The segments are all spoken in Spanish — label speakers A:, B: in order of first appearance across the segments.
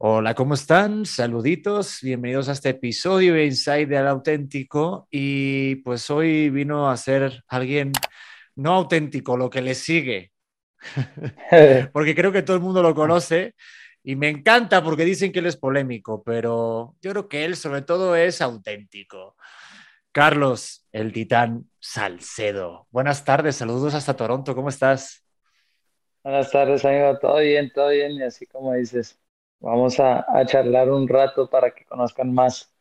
A: Hola, ¿cómo están? Saluditos, bienvenidos a este episodio de Inside del Auténtico. Y pues hoy vino a ser alguien no auténtico, lo que le sigue, porque creo que todo el mundo lo conoce y me encanta porque dicen que él es polémico, pero yo creo que él sobre todo es auténtico. Carlos, el titán Salcedo. Buenas tardes, saludos hasta Toronto, ¿cómo estás?
B: Buenas tardes, amigo. Todo bien, todo bien. Y así como dices, vamos a, a charlar un rato para que conozcan más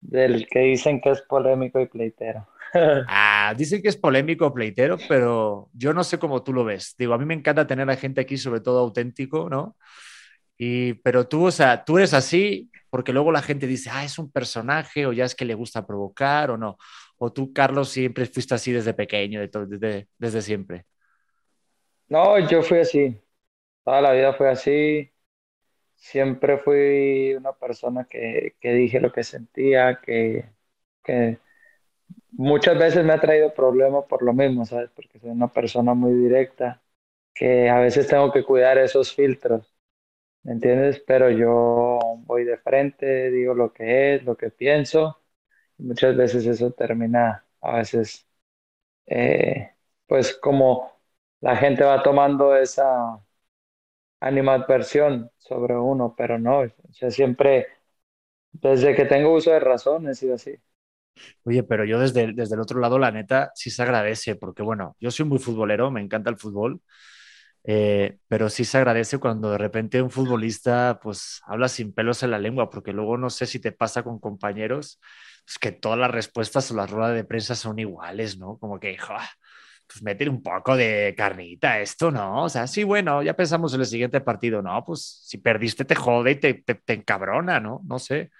B: del que dicen que es polémico y pleitero.
A: Ah, dicen que es polémico, pleitero, pero yo no sé cómo tú lo ves. Digo, a mí me encanta tener a gente aquí, sobre todo auténtico, ¿no? Y, pero tú, o sea, tú eres así porque luego la gente dice, ah, es un personaje o ya es que le gusta provocar o no. O tú, Carlos, siempre fuiste así desde pequeño, de desde, desde siempre.
B: No, yo fui así. Toda la vida fui así. Siempre fui una persona que, que dije lo que sentía, que, que muchas veces me ha traído problemas por lo mismo, ¿sabes? Porque soy una persona muy directa, que a veces tengo que cuidar esos filtros. ¿Me entiendes? Pero yo voy de frente, digo lo que es, lo que pienso, y muchas veces eso termina, a veces, eh, pues como la gente va tomando esa animadversión sobre uno, pero no, o sea, siempre, desde que tengo uso de razón, he sido así.
A: Oye, pero yo desde, desde el otro lado, la neta, sí se agradece, porque bueno, yo soy muy futbolero, me encanta el fútbol, eh, pero sí se agradece cuando de repente un futbolista pues habla sin pelos en la lengua, porque luego no sé si te pasa con compañeros, pues que todas las respuestas o las ruedas de prensa son iguales, ¿no? Como que, "Ja, pues meten un poco de carnita a esto, ¿no? O sea, sí, bueno, ya pensamos en el siguiente partido, ¿no? Pues si perdiste te jode y te, te, te encabrona, ¿no? No sé.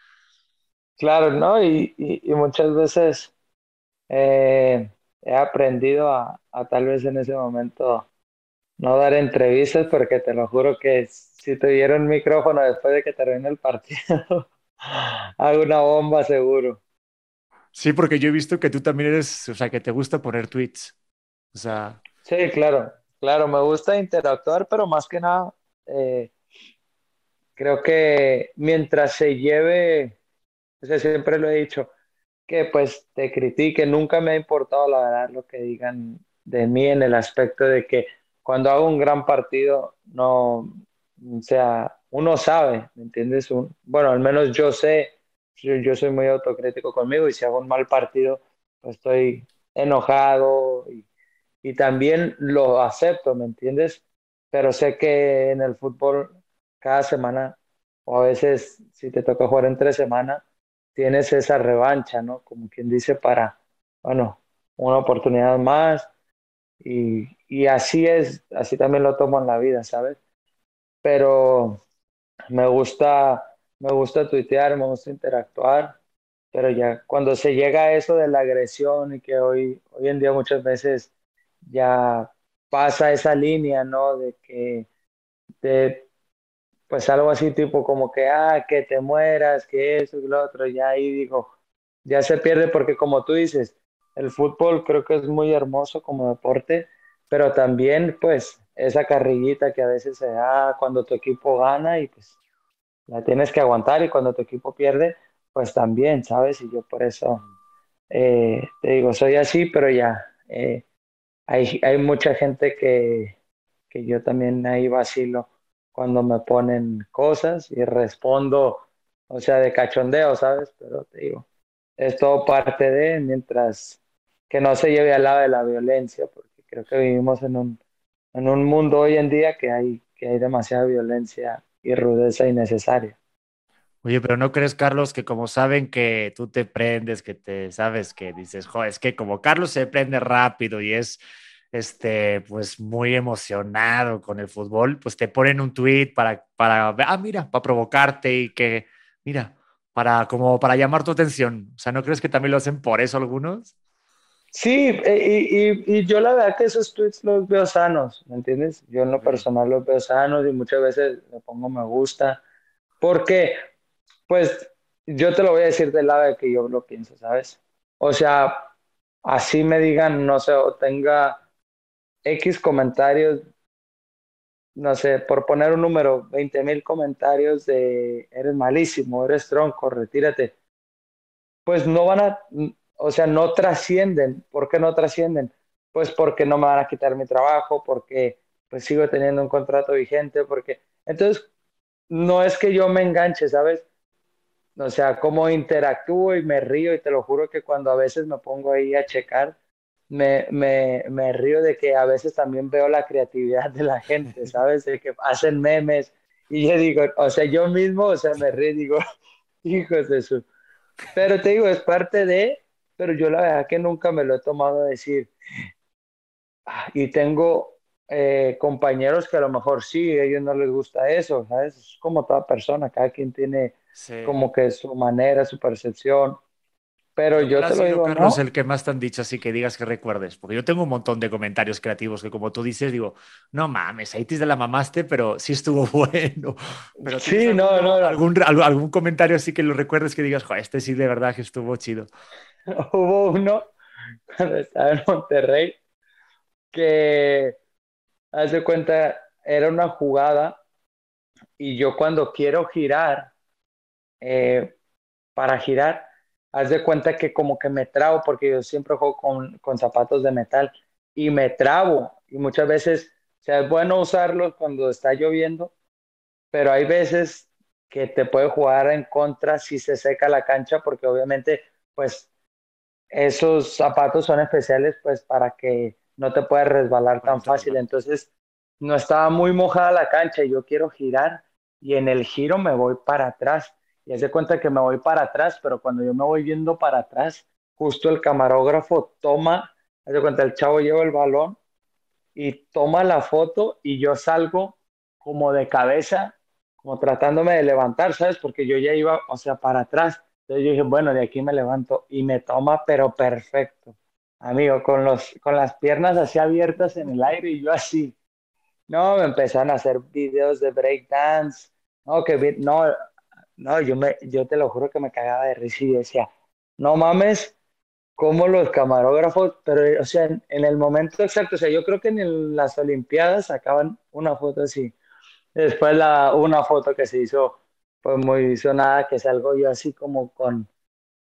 B: Claro, ¿no? Y, y, y muchas veces eh, he aprendido a, a tal vez en ese momento no dar entrevistas porque te lo juro que si te diera un micrófono después de que termine el partido, hago una bomba seguro.
A: Sí, porque yo he visto que tú también eres, o sea, que te gusta poner tweets. O sea,
B: Sí, claro, claro, me gusta interactuar, pero más que nada, eh, creo que mientras se lleve, o sea, siempre lo he dicho, que pues te critique, nunca me ha importado la verdad lo que digan de mí en el aspecto de que cuando hago un gran partido, no, o sea, uno sabe, ¿me entiendes? Un- bueno, al menos yo sé, yo, yo soy muy autocrítico conmigo y si hago un mal partido, pues estoy enojado y, y también lo acepto, ¿me entiendes? Pero sé que en el fútbol cada semana, o a veces si te toca jugar entre semana, tienes esa revancha, ¿no? Como quien dice, para, bueno, una oportunidad más y, y así es, así también lo tomo en la vida, ¿sabes? Pero me gusta, me gusta tuitear, me gusta interactuar, pero ya cuando se llega a eso de la agresión y que hoy, hoy en día muchas veces ya pasa esa línea, ¿no? De que, de, pues algo así tipo como que, ah, que te mueras, que eso y lo otro, ya ahí digo, ya se pierde porque como tú dices, el fútbol creo que es muy hermoso como deporte, pero también pues esa carrillita que a veces se da cuando tu equipo gana y pues la tienes que aguantar y cuando tu equipo pierde, pues también, ¿sabes? Y yo por eso eh, te digo, soy así, pero ya eh, hay, hay mucha gente que, que yo también ahí vacilo cuando me ponen cosas y respondo, o sea, de cachondeo, ¿sabes? Pero te digo, es todo parte de, mientras que no se lleve al lado de la violencia, porque creo que vivimos en un, en un mundo hoy en día que hay, que hay demasiada violencia y rudeza innecesaria.
A: Oye, pero ¿no crees, Carlos, que como saben que tú te prendes, que te sabes que dices, joder, es que como Carlos se prende rápido y es, este, pues muy emocionado con el fútbol, pues te ponen un tweet para, para, ah, mira, para provocarte y que, mira, para, como para llamar tu atención. O sea, ¿no crees que también lo hacen por eso algunos?
B: Sí, e- y, y, y yo la verdad que esos tweets los veo sanos, ¿me entiendes? Yo en lo personal los veo sanos y muchas veces le pongo me gusta, porque pues yo te lo voy a decir del lado de que yo lo pienso, ¿sabes? O sea, así me digan, no sé, o tenga X comentarios no sé, por poner un número, 20 mil comentarios de eres malísimo, eres tronco, retírate, pues no van a, o sea, no trascienden. ¿Por qué no trascienden? Pues porque no me van a quitar mi trabajo, porque pues sigo teniendo un contrato vigente, porque entonces no es que yo me enganche, ¿sabes? O sea, como interactúo y me río y te lo juro que cuando a veces me pongo ahí a checar, me, me, me río de que a veces también veo la creatividad de la gente, ¿sabes? De que hacen memes y yo digo, o sea, yo mismo, o sea, me río y digo, hijos de su... Pero te digo, es parte de, pero yo la verdad que nunca me lo he tomado a decir. Ah, y tengo eh, compañeros que a lo mejor sí, a ellos no les gusta eso, ¿sabes? Es como toda persona, cada quien tiene como que su manera, su percepción. Pero yo te lo digo,
A: Carlos, el que más te han dicho así que digas que recuerdes, porque yo tengo un montón de comentarios creativos que como tú dices, digo, no mames, ahí te la mamaste, pero sí estuvo bueno. Pero
B: sí, no, no,
A: Algún, algún, comentario así que lo recuerdes que digas, este sí de verdad que estuvo chido.
B: Hubo uno cuando estaba en Monterrey que, haz de cuenta, era una jugada y yo cuando quiero girar, eh, para girar, haz de cuenta que como que me trabo, porque yo siempre juego con, con zapatos de metal y me trabo. Y muchas veces, o sea, es bueno usarlos cuando está lloviendo, pero hay veces que te puede jugar en contra si se seca la cancha, porque obviamente, pues, esos zapatos son especiales, pues, para que no te puedas resbalar tan fácil. Entonces, no estaba muy mojada la cancha y yo quiero girar y en el giro me voy para atrás y hace cuenta que me voy para atrás, pero cuando yo me voy viendo para atrás, justo el camarógrafo toma, hace cuenta el chavo lleva el balón y toma la foto y yo salgo como de cabeza, como tratándome de levantar, ¿sabes? Porque yo ya iba, o sea, para atrás. Entonces yo dije, bueno, de aquí me levanto y me toma, pero perfecto. Amigo, con, los, con las piernas así abiertas en el aire y yo así. No, me empezaron a hacer videos de breakdance. No, que no, no, yo, me, yo te lo juro que me cagaba de risa y decía, no mames, como los camarógrafos, pero, o sea, en, el momento exacto, o sea, yo creo que en las Olimpiadas sacaban una foto así. Después la, una foto que se hizo, pues muy sonada, que salgo yo así como con,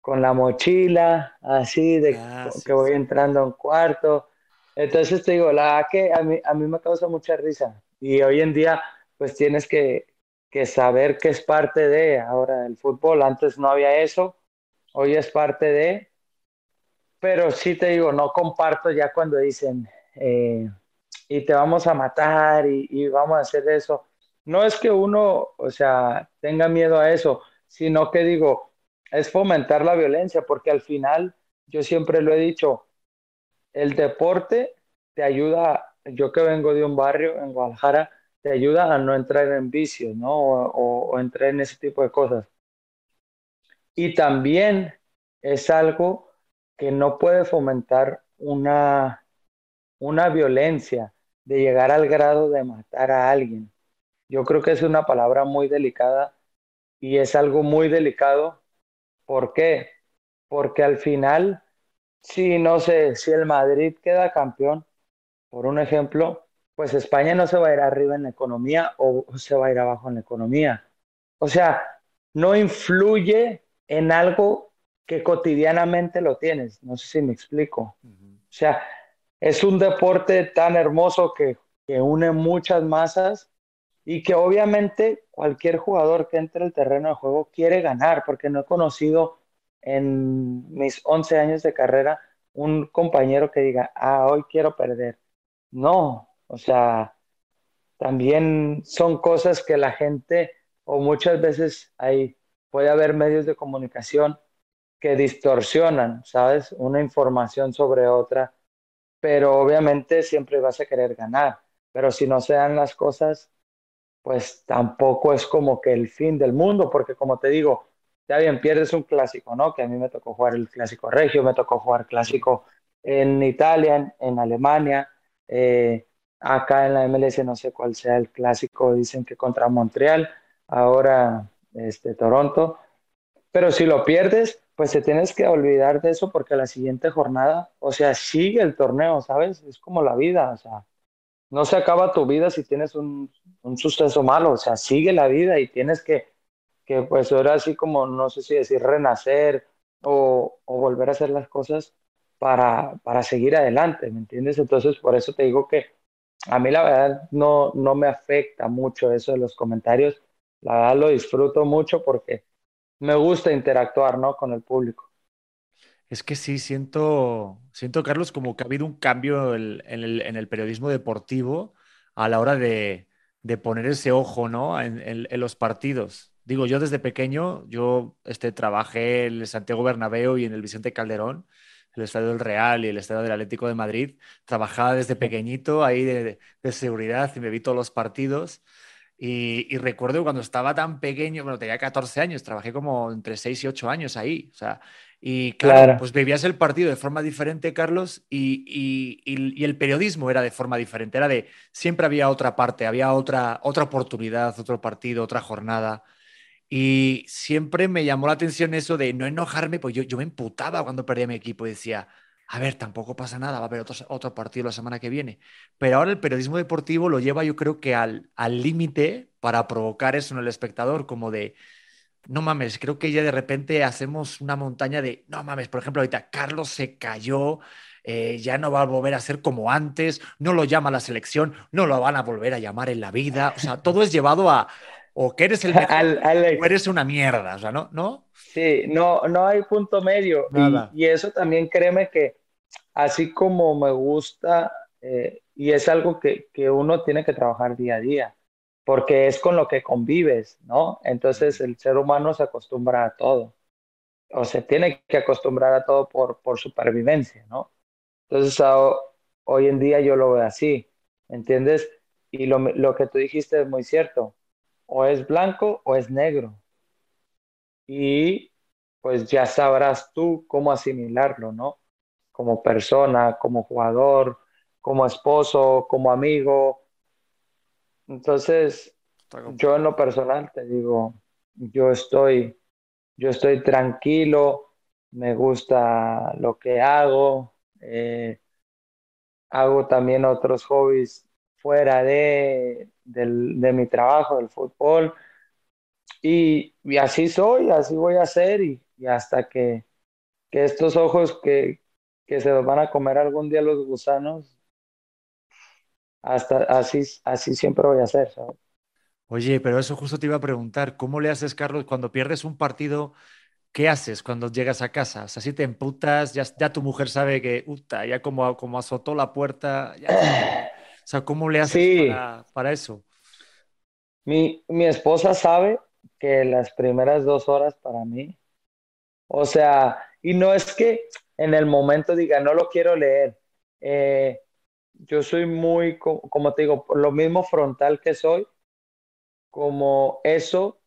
B: con la mochila, así, de ah, que voy entrando a un cuarto. Entonces te digo, la que a mí, a mí me causa mucha risa. Y hoy en día, pues tienes que, que saber que es parte de ahora el fútbol. Antes no había eso, hoy es parte de, pero sí te digo, no comparto ya cuando dicen, eh, y te vamos a matar y, y, vamos a hacer eso. No es que uno, o sea, tenga miedo a eso, sino que digo, es fomentar la violencia, porque al final, yo siempre lo he dicho, el deporte te ayuda, yo que vengo de un barrio en Guadalajara, te ayuda a no entrar en vicios, ¿no? O, entrar en ese tipo de cosas. Y también es algo que no puede fomentar una, una violencia de llegar al grado de matar a alguien. Yo creo que es una palabra muy delicada y es algo muy delicado. ¿Por qué? Porque al final, si no sé, si el Madrid queda campeón, por un ejemplo, pues España no se va a ir arriba en la economía o se va a ir abajo en la economía. O sea, no influye en algo que cotidianamente lo tienes. No sé si me explico. O sea, es un deporte tan hermoso que, que une muchas masas y que obviamente cualquier jugador que entre al terreno de juego quiere ganar, porque no he conocido en mis 11 años de carrera un compañero que diga, ah, hoy quiero perder. No, o sea, también son cosas que la gente, o muchas veces hay, puede haber medios de comunicación que distorsionan, ¿sabes? Una información sobre otra, pero obviamente siempre vas a querer ganar, pero si no se dan las cosas, pues tampoco es como que el fin del mundo, porque como te digo, ya bien, pierdes un clásico, ¿no? Que a mí me tocó jugar el clásico regio, me tocó jugar clásico en Italia, en, Alemania, eh, Acá en la MLS no sé cuál sea el clásico, dicen que contra Montreal, ahora este, Toronto. Pero si lo pierdes, pues te tienes que olvidar de eso porque la siguiente jornada, o sea, sigue el torneo, ¿sabes? Es como la vida, o sea, no se acaba tu vida si tienes un, un suceso malo, o sea, sigue la vida y tienes que, que pues ahora así como, no sé si decir renacer o, o volver a hacer las cosas para, para seguir adelante, ¿me entiendes? Entonces, por eso te digo que a mí la verdad no, no me afecta mucho eso de los comentarios, la verdad lo disfruto mucho porque me gusta interactuar, ¿no? Con el público.
A: Es que sí, siento, siento, Carlos, como que ha habido un cambio en el, periodismo deportivo a la hora de, poner ese ojo, ¿no? En, los partidos. Digo, yo desde pequeño, yo este, trabajé en el Santiago Bernabéu y en el Vicente Calderón, el Estadio del Real y el Estadio del Atlético de Madrid. Trabajaba desde pequeñito ahí de, de seguridad y me vi todos los partidos. Y, recuerdo cuando estaba tan pequeño, bueno, tenía 14 años, trabajé como entre 6 y 8 años ahí, o sea, y claro, pues vivías el partido de forma diferente, Carlos, y, y, el periodismo era de forma diferente, era de, siempre había otra parte, había otra, otra oportunidad, otro partido, otra jornada, y siempre me llamó la atención eso de no enojarme, pues yo, yo me emputaba cuando perdía mi equipo y decía, a ver, tampoco pasa nada, va a haber otro, otro partido la semana que viene. Pero ahora el periodismo deportivo lo lleva yo creo que al límite para provocar eso en el espectador, como de, no mames, creo que ya de repente hacemos una montaña de, no mames, por ejemplo, ahorita Carlos se cayó, eh, ya no va a volver a ser como antes, no lo llama la selección, no lo van a volver a llamar en la vida, o sea, todo es llevado a, o que eres el mejor, o eres una mierda, o sea, ¿no? ¿No?
B: Sí, no, no hay punto medio. Y, y, eso también créeme que así como me gusta, eh, y es algo que, que, uno tiene que trabajar día a día, porque es con lo que convives, ¿no? Entonces el ser humano se acostumbra a todo, o se tiene que acostumbrar a todo por, por supervivencia, ¿no? Entonces hoy en día yo lo veo así, ¿entiendes? Y lo, lo que tú dijiste es muy cierto, o es blanco o es negro. Y pues ya sabrás tú cómo asimilarlo, ¿no? como persona, como jugador, como esposo, como amigo. Entonces, yo en lo personal te digo, yo estoy, yo estoy tranquilo, me gusta lo que hago, eh, hago también otros hobbies fuera de, mi trabajo, del fútbol, y, así soy, así voy a ser, y, hasta que, que estos ojos que, que se los van a comer algún día los gusanos, hasta así, así siempre voy a hacer,
A: Oye, pero eso justo te iba a preguntar, ¿cómo le haces, Carlos, cuando pierdes un partido? ¿Qué haces cuando llegas a casa? O sea, si te emputas, ya, ya tu mujer sabe que, uta, ya como, como azotó la puerta, o sea, ¿cómo le haces para, para, eso?
B: Mi, mi esposa sabe que las primeras dos horas para mí, o sea, y no es que, en el momento diga, no lo quiero leer. Eh, yo soy muy, como te digo, lo mismo frontal que soy, como eso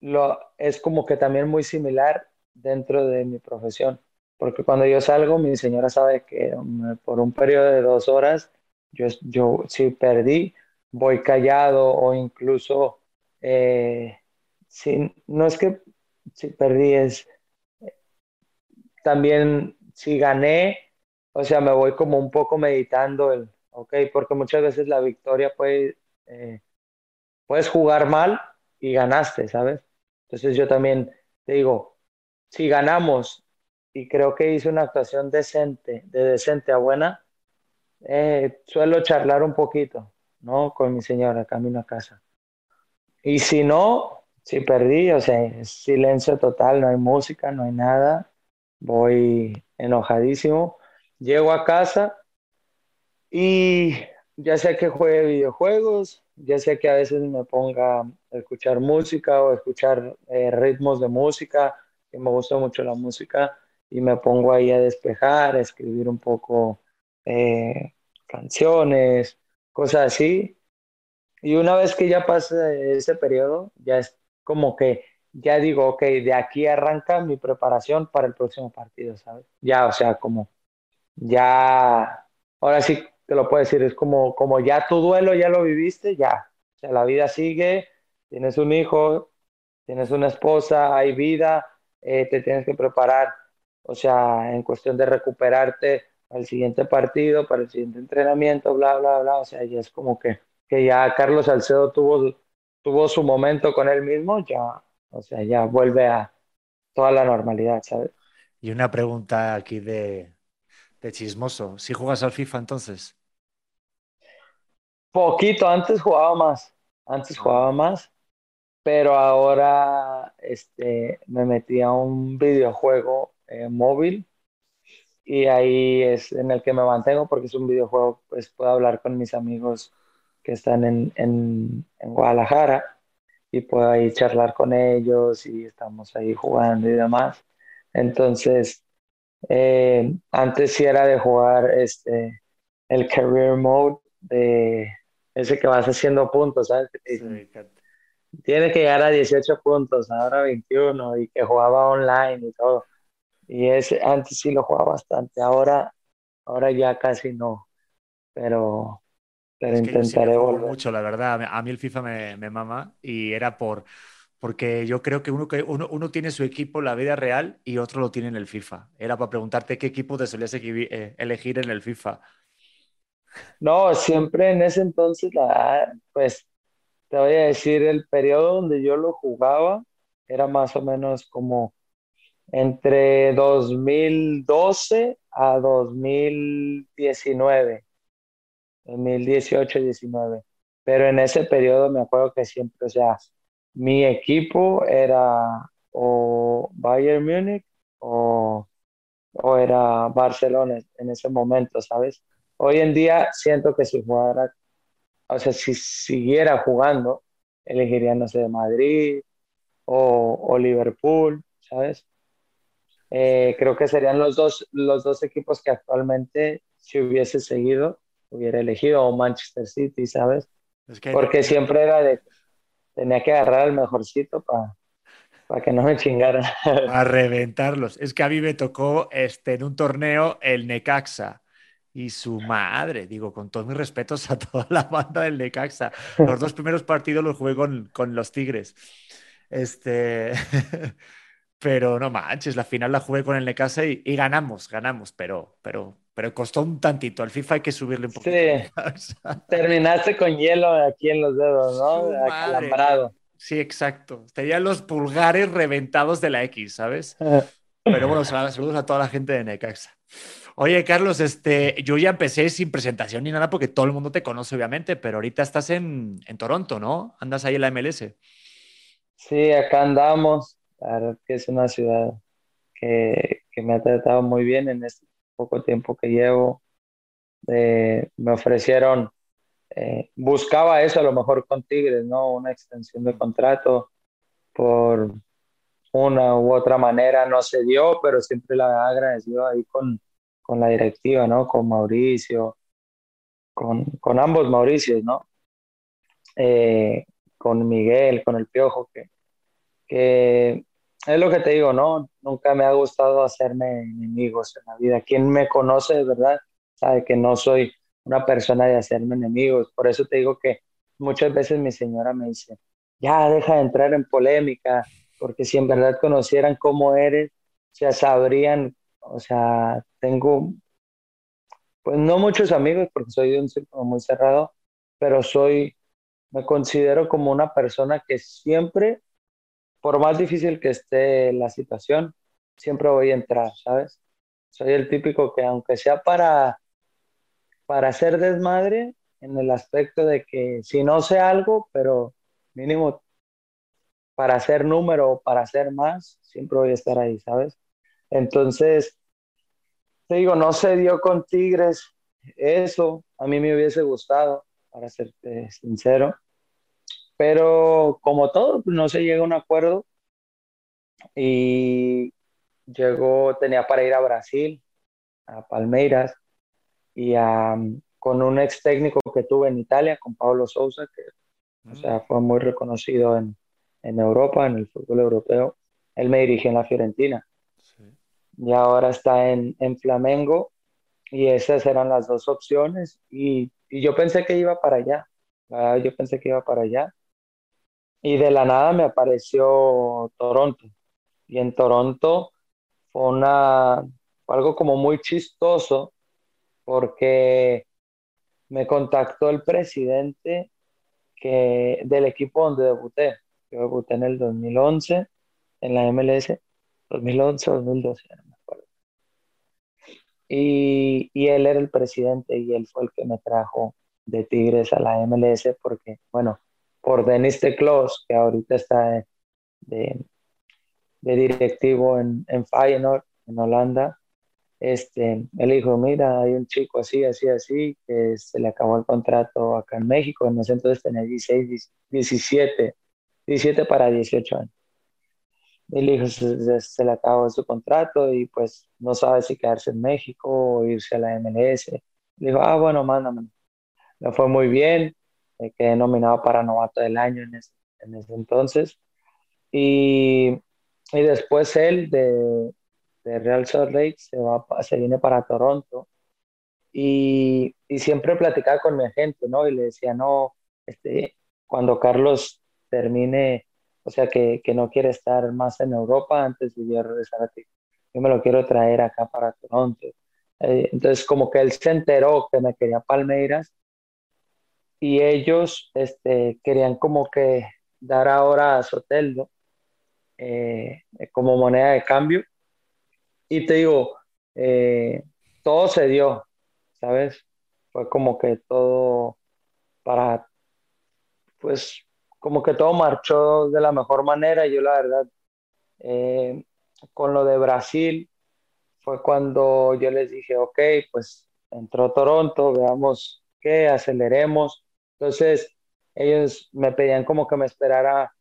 B: lo, es como que también muy similar dentro de mi profesión. Porque cuando yo salgo, mi señora sabe que por un periodo de dos horas, yo, yo si perdí, voy callado o incluso, eh, si, no es que si perdí, es también si gané, o sea, me voy como un poco meditando el, ok, porque muchas veces la victoria puede, eh, puedes jugar mal y ganaste, ¿sabes? Entonces yo también te digo, si ganamos y creo que hice una actuación decente, de decente a buena, eh, suelo charlar un poquito, ¿no? Con mi señora, camino a casa. Y si no, si perdí, o sea, silencio total, no hay música, no hay nada, voy enojadísimo. Llego a casa y ya sea que juegue videojuegos, ya sea que a veces me ponga a escuchar música o escuchar eh, ritmos de música, que me gusta mucho la música, y me pongo ahí a despejar, a escribir un poco eh, canciones, cosas así. Y una vez que ya pasa ese periodo, ya es como que ya digo, ok, de aquí arranca mi preparación para el próximo partido, ¿sabes? Ya, o sea, como, ya, ahora sí te lo puedo decir, es como, como ya tu duelo ya lo viviste, ya, o sea, la vida sigue, tienes un hijo, tienes una esposa, hay vida, eh, te tienes que preparar, o sea, en cuestión de recuperarte, el siguiente partido, para el siguiente entrenamiento, bla, bla, bla. O sea, ya es como que, que ya Carlos Salcedo tuvo, tuvo su momento con él mismo, ya, o sea, ya vuelve a toda la normalidad, ¿sabes?
A: Y una pregunta aquí de, de chismoso. ¿Si juegas al FIFA entonces?
B: Poquito, antes jugaba más, antes jugaba más, pero ahora este, me metí a un videojuego eh, móvil y ahí es en el que me mantengo porque es un videojuego, pues puedo hablar con mis amigos que están en, en, Guadalajara y puedo ahí charlar con ellos y estamos ahí jugando y demás. Entonces, eh, antes sí era de jugar este, el career mode de ese que vas haciendo puntos, ¿sabes? Tiene que llegar a 18 puntos, ahora 21 y que jugaba online y todo. Y ese, antes sí lo jugaba bastante, ahora, ahora ya casi no, pero, pero intentaré volver.
A: Mucho, la verdad, a mí el FIFA me, me mama y era por, porque yo creo que uno, uno, uno, tiene su equipo en la vida real y otro lo tiene en el FIFA. Era para preguntarte qué equipo te solías eh, elegir en el FIFA.
B: No, siempre en ese entonces, la, pues te voy a decir, el periodo donde yo lo jugaba era más o menos como entre 2012 a 2019, 2018-19. Pero en ese periodo me acuerdo que siempre, o sea, mi equipo era o Bayern Múnich o, o era Barcelona en ese momento, ¿sabes? Hoy en día siento que si jugara, o sea, si siguiera jugando, elegiría, no sé, Madrid o, o Liverpool, ¿sabes? Eh, creo que serían los dos, los dos equipos que actualmente, si hubiese seguido, hubiera elegido, o Manchester City, ¿sabes? Porque siempre era de, tenía que agarrar el mejorcito para que no me chingaran.
A: A reventarlos. Es que a mí me tocó este, en un torneo el Necaxa y su madre, digo, con todos mis respetos a toda la banda del Necaxa. Los dos primeros partidos los jugué con, con los Tigres. Este, pero no manches, la final la jugué con el Necaxa y, ganamos, ganamos, pero, pero, pero costó un tantito. Al FIFA hay que subirle un poquito.
B: Sí, terminaste con hielo aquí en los dedos, ¿no? Acalambrado.
A: Sí, exacto. Tenían los pulgares reventados de la X, ¿sabes? Pero bueno, saludos a toda la gente de Necaxa. Oye, Carlos, este, yo ya empecé sin presentación ni nada porque todo el mundo te conoce, obviamente, pero ahorita estás en, en Toronto, ¿no? Andas ahí en la MLS.
B: Sí, acá andamos. La verdad que es una ciudad que, me ha tratado muy bien en este poco tiempo que llevo. Eh, me ofrecieron, eh, buscaba eso a lo mejor con Tigres, ¿no? Una extensión de contrato por una u otra manera, no se dio, pero siempre la agradecido ahí con, con la directiva, ¿no? Con Mauricio, con, con ambos Mauricios, ¿no? Eh, con Miguel, con el Piojo, que, que es lo que te digo, ¿no? Nunca me ha gustado hacerme enemigos en la vida. Quien me conoce verdad sabe que no soy una persona de hacerme enemigos. Por eso te digo que muchas veces mi señora me dice, ya deja de entrar en polémica, porque si en verdad conocieran cómo eres, ya sabrían, o sea, tengo, pues no muchos amigos, porque soy de un círculo muy cerrado, pero soy, me considero como una persona que siempre por más difícil que esté la situación, siempre voy a entrar, ¿sabes? Soy el típico que aunque sea para, para hacer desmadre, en el aspecto de que si no sé algo, pero mínimo para hacer número o para hacer más, siempre voy a estar ahí, ¿sabes? Entonces, te digo, no se dio con Tigres eso, a mí me hubiese gustado, para serte sincero, pero como todo, pues, no se llega a un acuerdo y llegó, tenía para ir a Brasil, a Palmeiras, y con un ex técnico que tuve en Italia, con Pablo Sousa, que o sea, fue muy reconocido en, en, Europa, en el fútbol europeo. Él me dirigió en la Fiorentina. Y ahora está en, en, Flamengo. Y esas eran las dos opciones. Y, y yo pensé que iba para allá. Yo pensé que iba para allá y de la nada me apareció Toronto. Y en Toronto fue una, algo como muy chistoso porque me contactó el presidente que, del equipo donde debuté. Yo debuté en el 2011 en la MLS, 2011 o 2012, no me acuerdo. Y, y él era el presidente y él fue el que me trajo de Tigres a la MLS porque, bueno, por Denis de Kloos, que ahorita está de, de directivo en, en Feyenoord, en Holanda, este, él dijo, mira, hay un chico así, así, así, que se le acabó el contrato acá en México, en ese entonces tenía 16, 17, 17 para 18 años. Él dijo, se, se, le acabó su contrato y pues no sabe si quedarse en México o irse a la MLS. Le dijo, ah, bueno, mándame. Me fue muy bien, quedé nominado para novato del año en ese, en ese entonces. Y, y después él de, de Real Salt Lake se, va, se viene para Toronto y, y, siempre platicaba con mi agente, ¿no? Y le decía, no, este, cuando Carlos termine, o sea, que, que no quiere estar más en Europa antes de yo regresar a ti, yo me lo quiero traer acá para Toronto. Eh, entonces, como que él se enteró que me quería Palmeiras y ellos este, querían como que dar ahora a Soteldo eh, como moneda de cambio y te digo, eh, todo se dio, ¿sabes? Fue como que todo para, pues, como que todo marchó de la mejor manera. Yo la verdad, eh, con lo de Brasil, fue cuando yo les dije, ok, pues entró Toronto, veamos qué, aceleremos. Entonces, ellos me pedían como que me esperara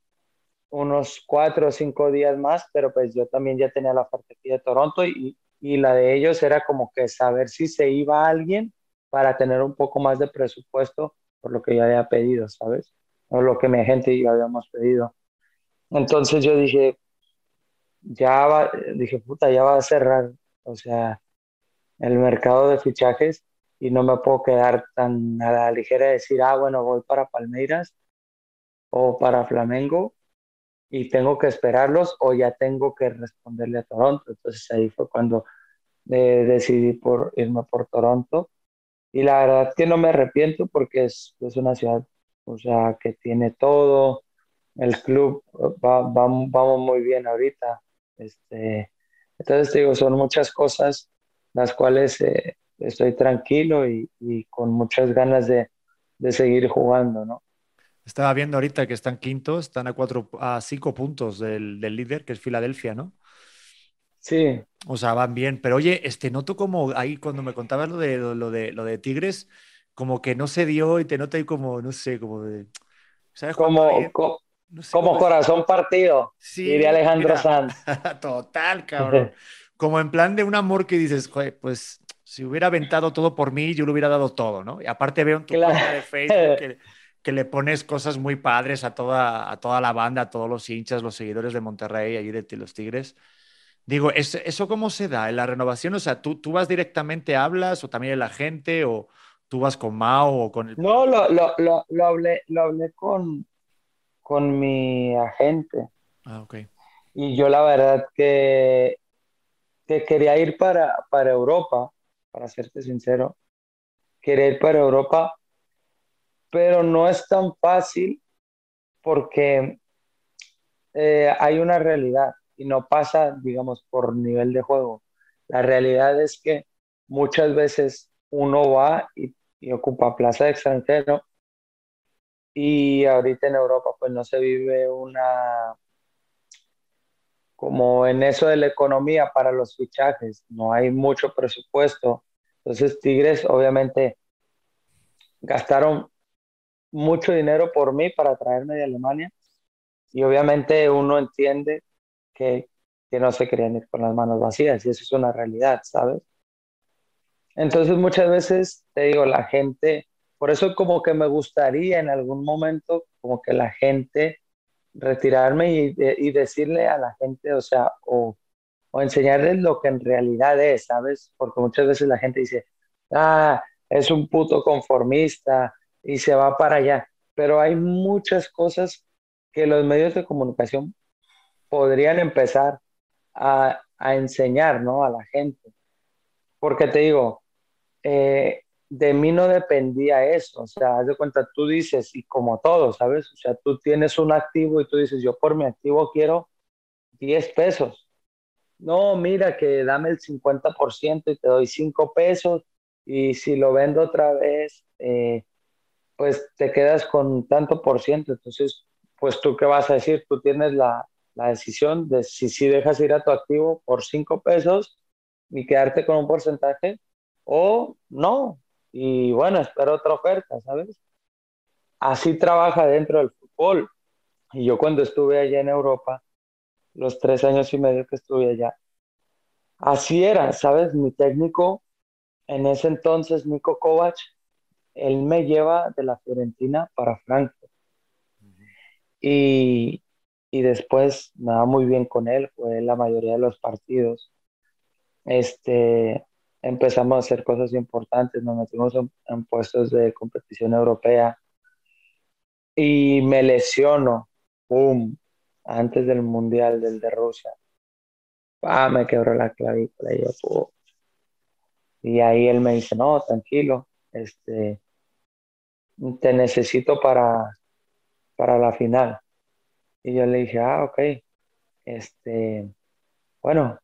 B: unos cuatro o cinco días más, pero pues yo también ya tenía la oferta aquí de Toronto y, y la de ellos era como que saber si se iba alguien para tener un poco más de presupuesto por lo que yo había pedido, ¿sabes? O lo que mi gente y yo habíamos pedido. Entonces yo dije, ya va, dije, puta, ya va a cerrar, o sea, el mercado de fichajes y no me puedo quedar tan a la ligera de decir, ah, bueno, voy para Palmeiras o para Flamengo y tengo que esperarlos o ya tengo que responderle a Toronto. Entonces ahí fue cuando eh, decidí por irme por Toronto. Y la verdad que no me arrepiento porque es, es una ciudad, o sea, que tiene todo. El club va, vamos muy bien ahorita. Este, entonces digo, son muchas cosas las cuales eh, estoy tranquilo y, y, con muchas ganas de, de seguir jugando, ¿no?
A: Estaba viendo ahorita que están quintos, están a cuatro, a cinco puntos del, del, líder, que es Filadelfia, ¿no?
B: Sí.
A: O sea, van bien. Pero oye, este, noto como ahí cuando me contabas lo de, lo de, lo de Tigres, como que no se dio y te noto ahí como, no sé, como de...
B: ¿Sabes? Como, como corazón partido, sí, diría Alejandro Sanz.
A: Total, cabrón. como en plan de un amor que dices, pues si hubiera aventado todo por mí, yo le hubiera dado todo, ¿no? Y aparte veo en tu claro. de Facebook que que le pones cosas muy padres a toda, a toda la banda, a todos los hinchas, los seguidores de Monterrey, allí de los Tigres. Digo, ¿eso cómo se da en la renovación? O sea, ¿tú, tú vas directamente, hablas o también la gente o tú vas con Mao o con el...
B: No, lo, lo, lo, lo hablé, lo hablé con, con mi agente.
A: Ah, ok.
B: Y yo la verdad que, que quería ir para, para Europa, para serte sincero. Quería ir para Europa pero no es tan fácil porque eh, hay una realidad y no pasa, digamos, por nivel de juego. La realidad es que muchas veces uno va y, ocupa plaza de extranjero y ahorita en Europa pues no se vive una como en eso de la economía para los fichajes, no hay mucho presupuesto. Entonces Tigres obviamente gastaron mucho dinero por mí para traerme de Alemania y obviamente uno entiende que, que no se querían ir con las manos vacías y eso es una realidad, ¿sabes? Entonces muchas veces te digo, la gente, por eso como que me gustaría en algún momento como que la gente retirarme y, y decirle a la gente, o sea, o, o enseñarles lo que en realidad es, ¿sabes? Porque muchas veces la gente dice, ah, es un puto conformista, y se va para allá. Pero hay muchas cosas que los medios de comunicación podrían empezar a, a enseñar ¿no? a la gente. Porque te digo, eh, de mí no dependía eso, o sea, haz de cuenta, tú dices, y como todo, ¿sabes? O sea, tú tienes un activo y tú dices, yo por mi activo quiero 10 pesos. No, mira que dame el 50% y te doy 5 pesos y si lo vendo otra vez, eh, pues te quedas con tanto por ciento. Entonces, pues tú qué vas a decir, tú tienes la, la decisión de si, si dejas ir a tu activo por 5 pesos y quedarte con un porcentaje o no. Y bueno, espero otra oferta, ¿sabes? Así trabaja dentro del fútbol. Y yo cuando estuve allá en Europa, los tres años y medio que estuve allá, así era, ¿sabes? Mi técnico en ese entonces, Nico Kovac, él me lleva de la Fiorentina para Frankfurt. Y, y después me va muy bien con él, fue la mayoría de los partidos. Este, empezamos a hacer cosas importantes, nos metimos en, puestos de competición europea y me lesiono, ¡pum! Antes del Mundial del de Rusia. Ah, me quebró la clavícula y yo, Y ahí él me dice, no, tranquilo, este, te necesito para, para la final. Y yo le dije, ah, ok, este, bueno,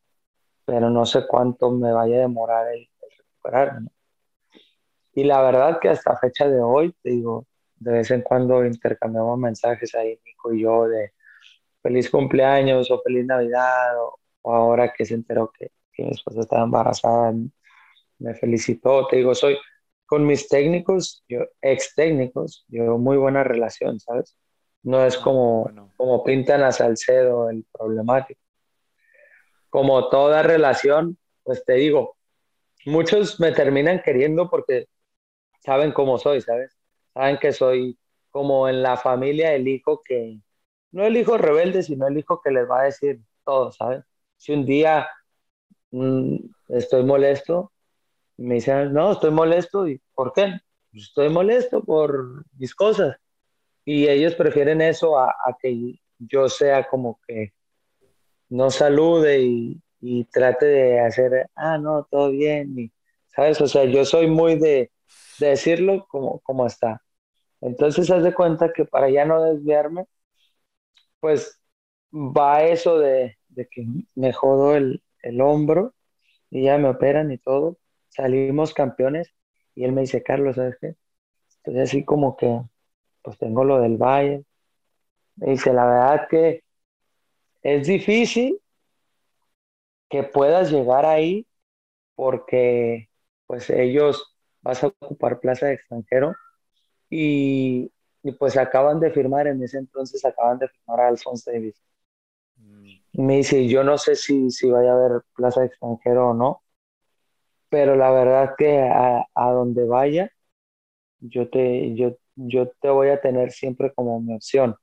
B: pero no sé cuánto me vaya a demorar el, recuperarme. Y la verdad que hasta fecha de hoy, te digo, de vez en cuando intercambiamos mensajes ahí, Nico y yo, de feliz cumpleaños o feliz Navidad, o, ahora que se enteró que, que mi esposa estaba embarazada, me felicitó. Te digo, soy con mis técnicos, yo, ex técnicos, yo muy buena relación, ¿sabes? No es ah, como, como pintan a Salcedo el problemático. Como toda relación, pues te digo, muchos me terminan queriendo porque saben cómo soy, ¿sabes? Saben que soy como en la familia el hijo que, no el hijo rebelde, sino el hijo que les va a decir todo, ¿sabes? Si un día mm, estoy molesto, me dicen, no, estoy molesto, ¿y por qué? Pues estoy molesto por mis cosas y ellos prefieren eso a, que yo sea como que no salude y, trate de hacer, ah, no, todo bien, y, ¿sabes? O sea, yo soy muy de, decirlo como, como está. Entonces, haz de cuenta que para ya no desviarme, pues va eso de, que me jodo el, el, hombro y ya me operan y todo. Salimos campeones y él me dice, Carlos, ¿sabes qué? Entonces, así como que pues tengo lo del Valle. Me dice, la verdad que es difícil que puedas llegar ahí porque pues ellos vas a ocupar plaza de extranjero y, pues acaban de firmar, en ese entonces acaban de firmar a Alphonse Davis. Mm. Me dice, yo no sé si, si vaya a haber plaza de extranjero o no, pero la verdad que a, a donde vaya, yo te, yo, yo te voy a tener siempre como mi opción.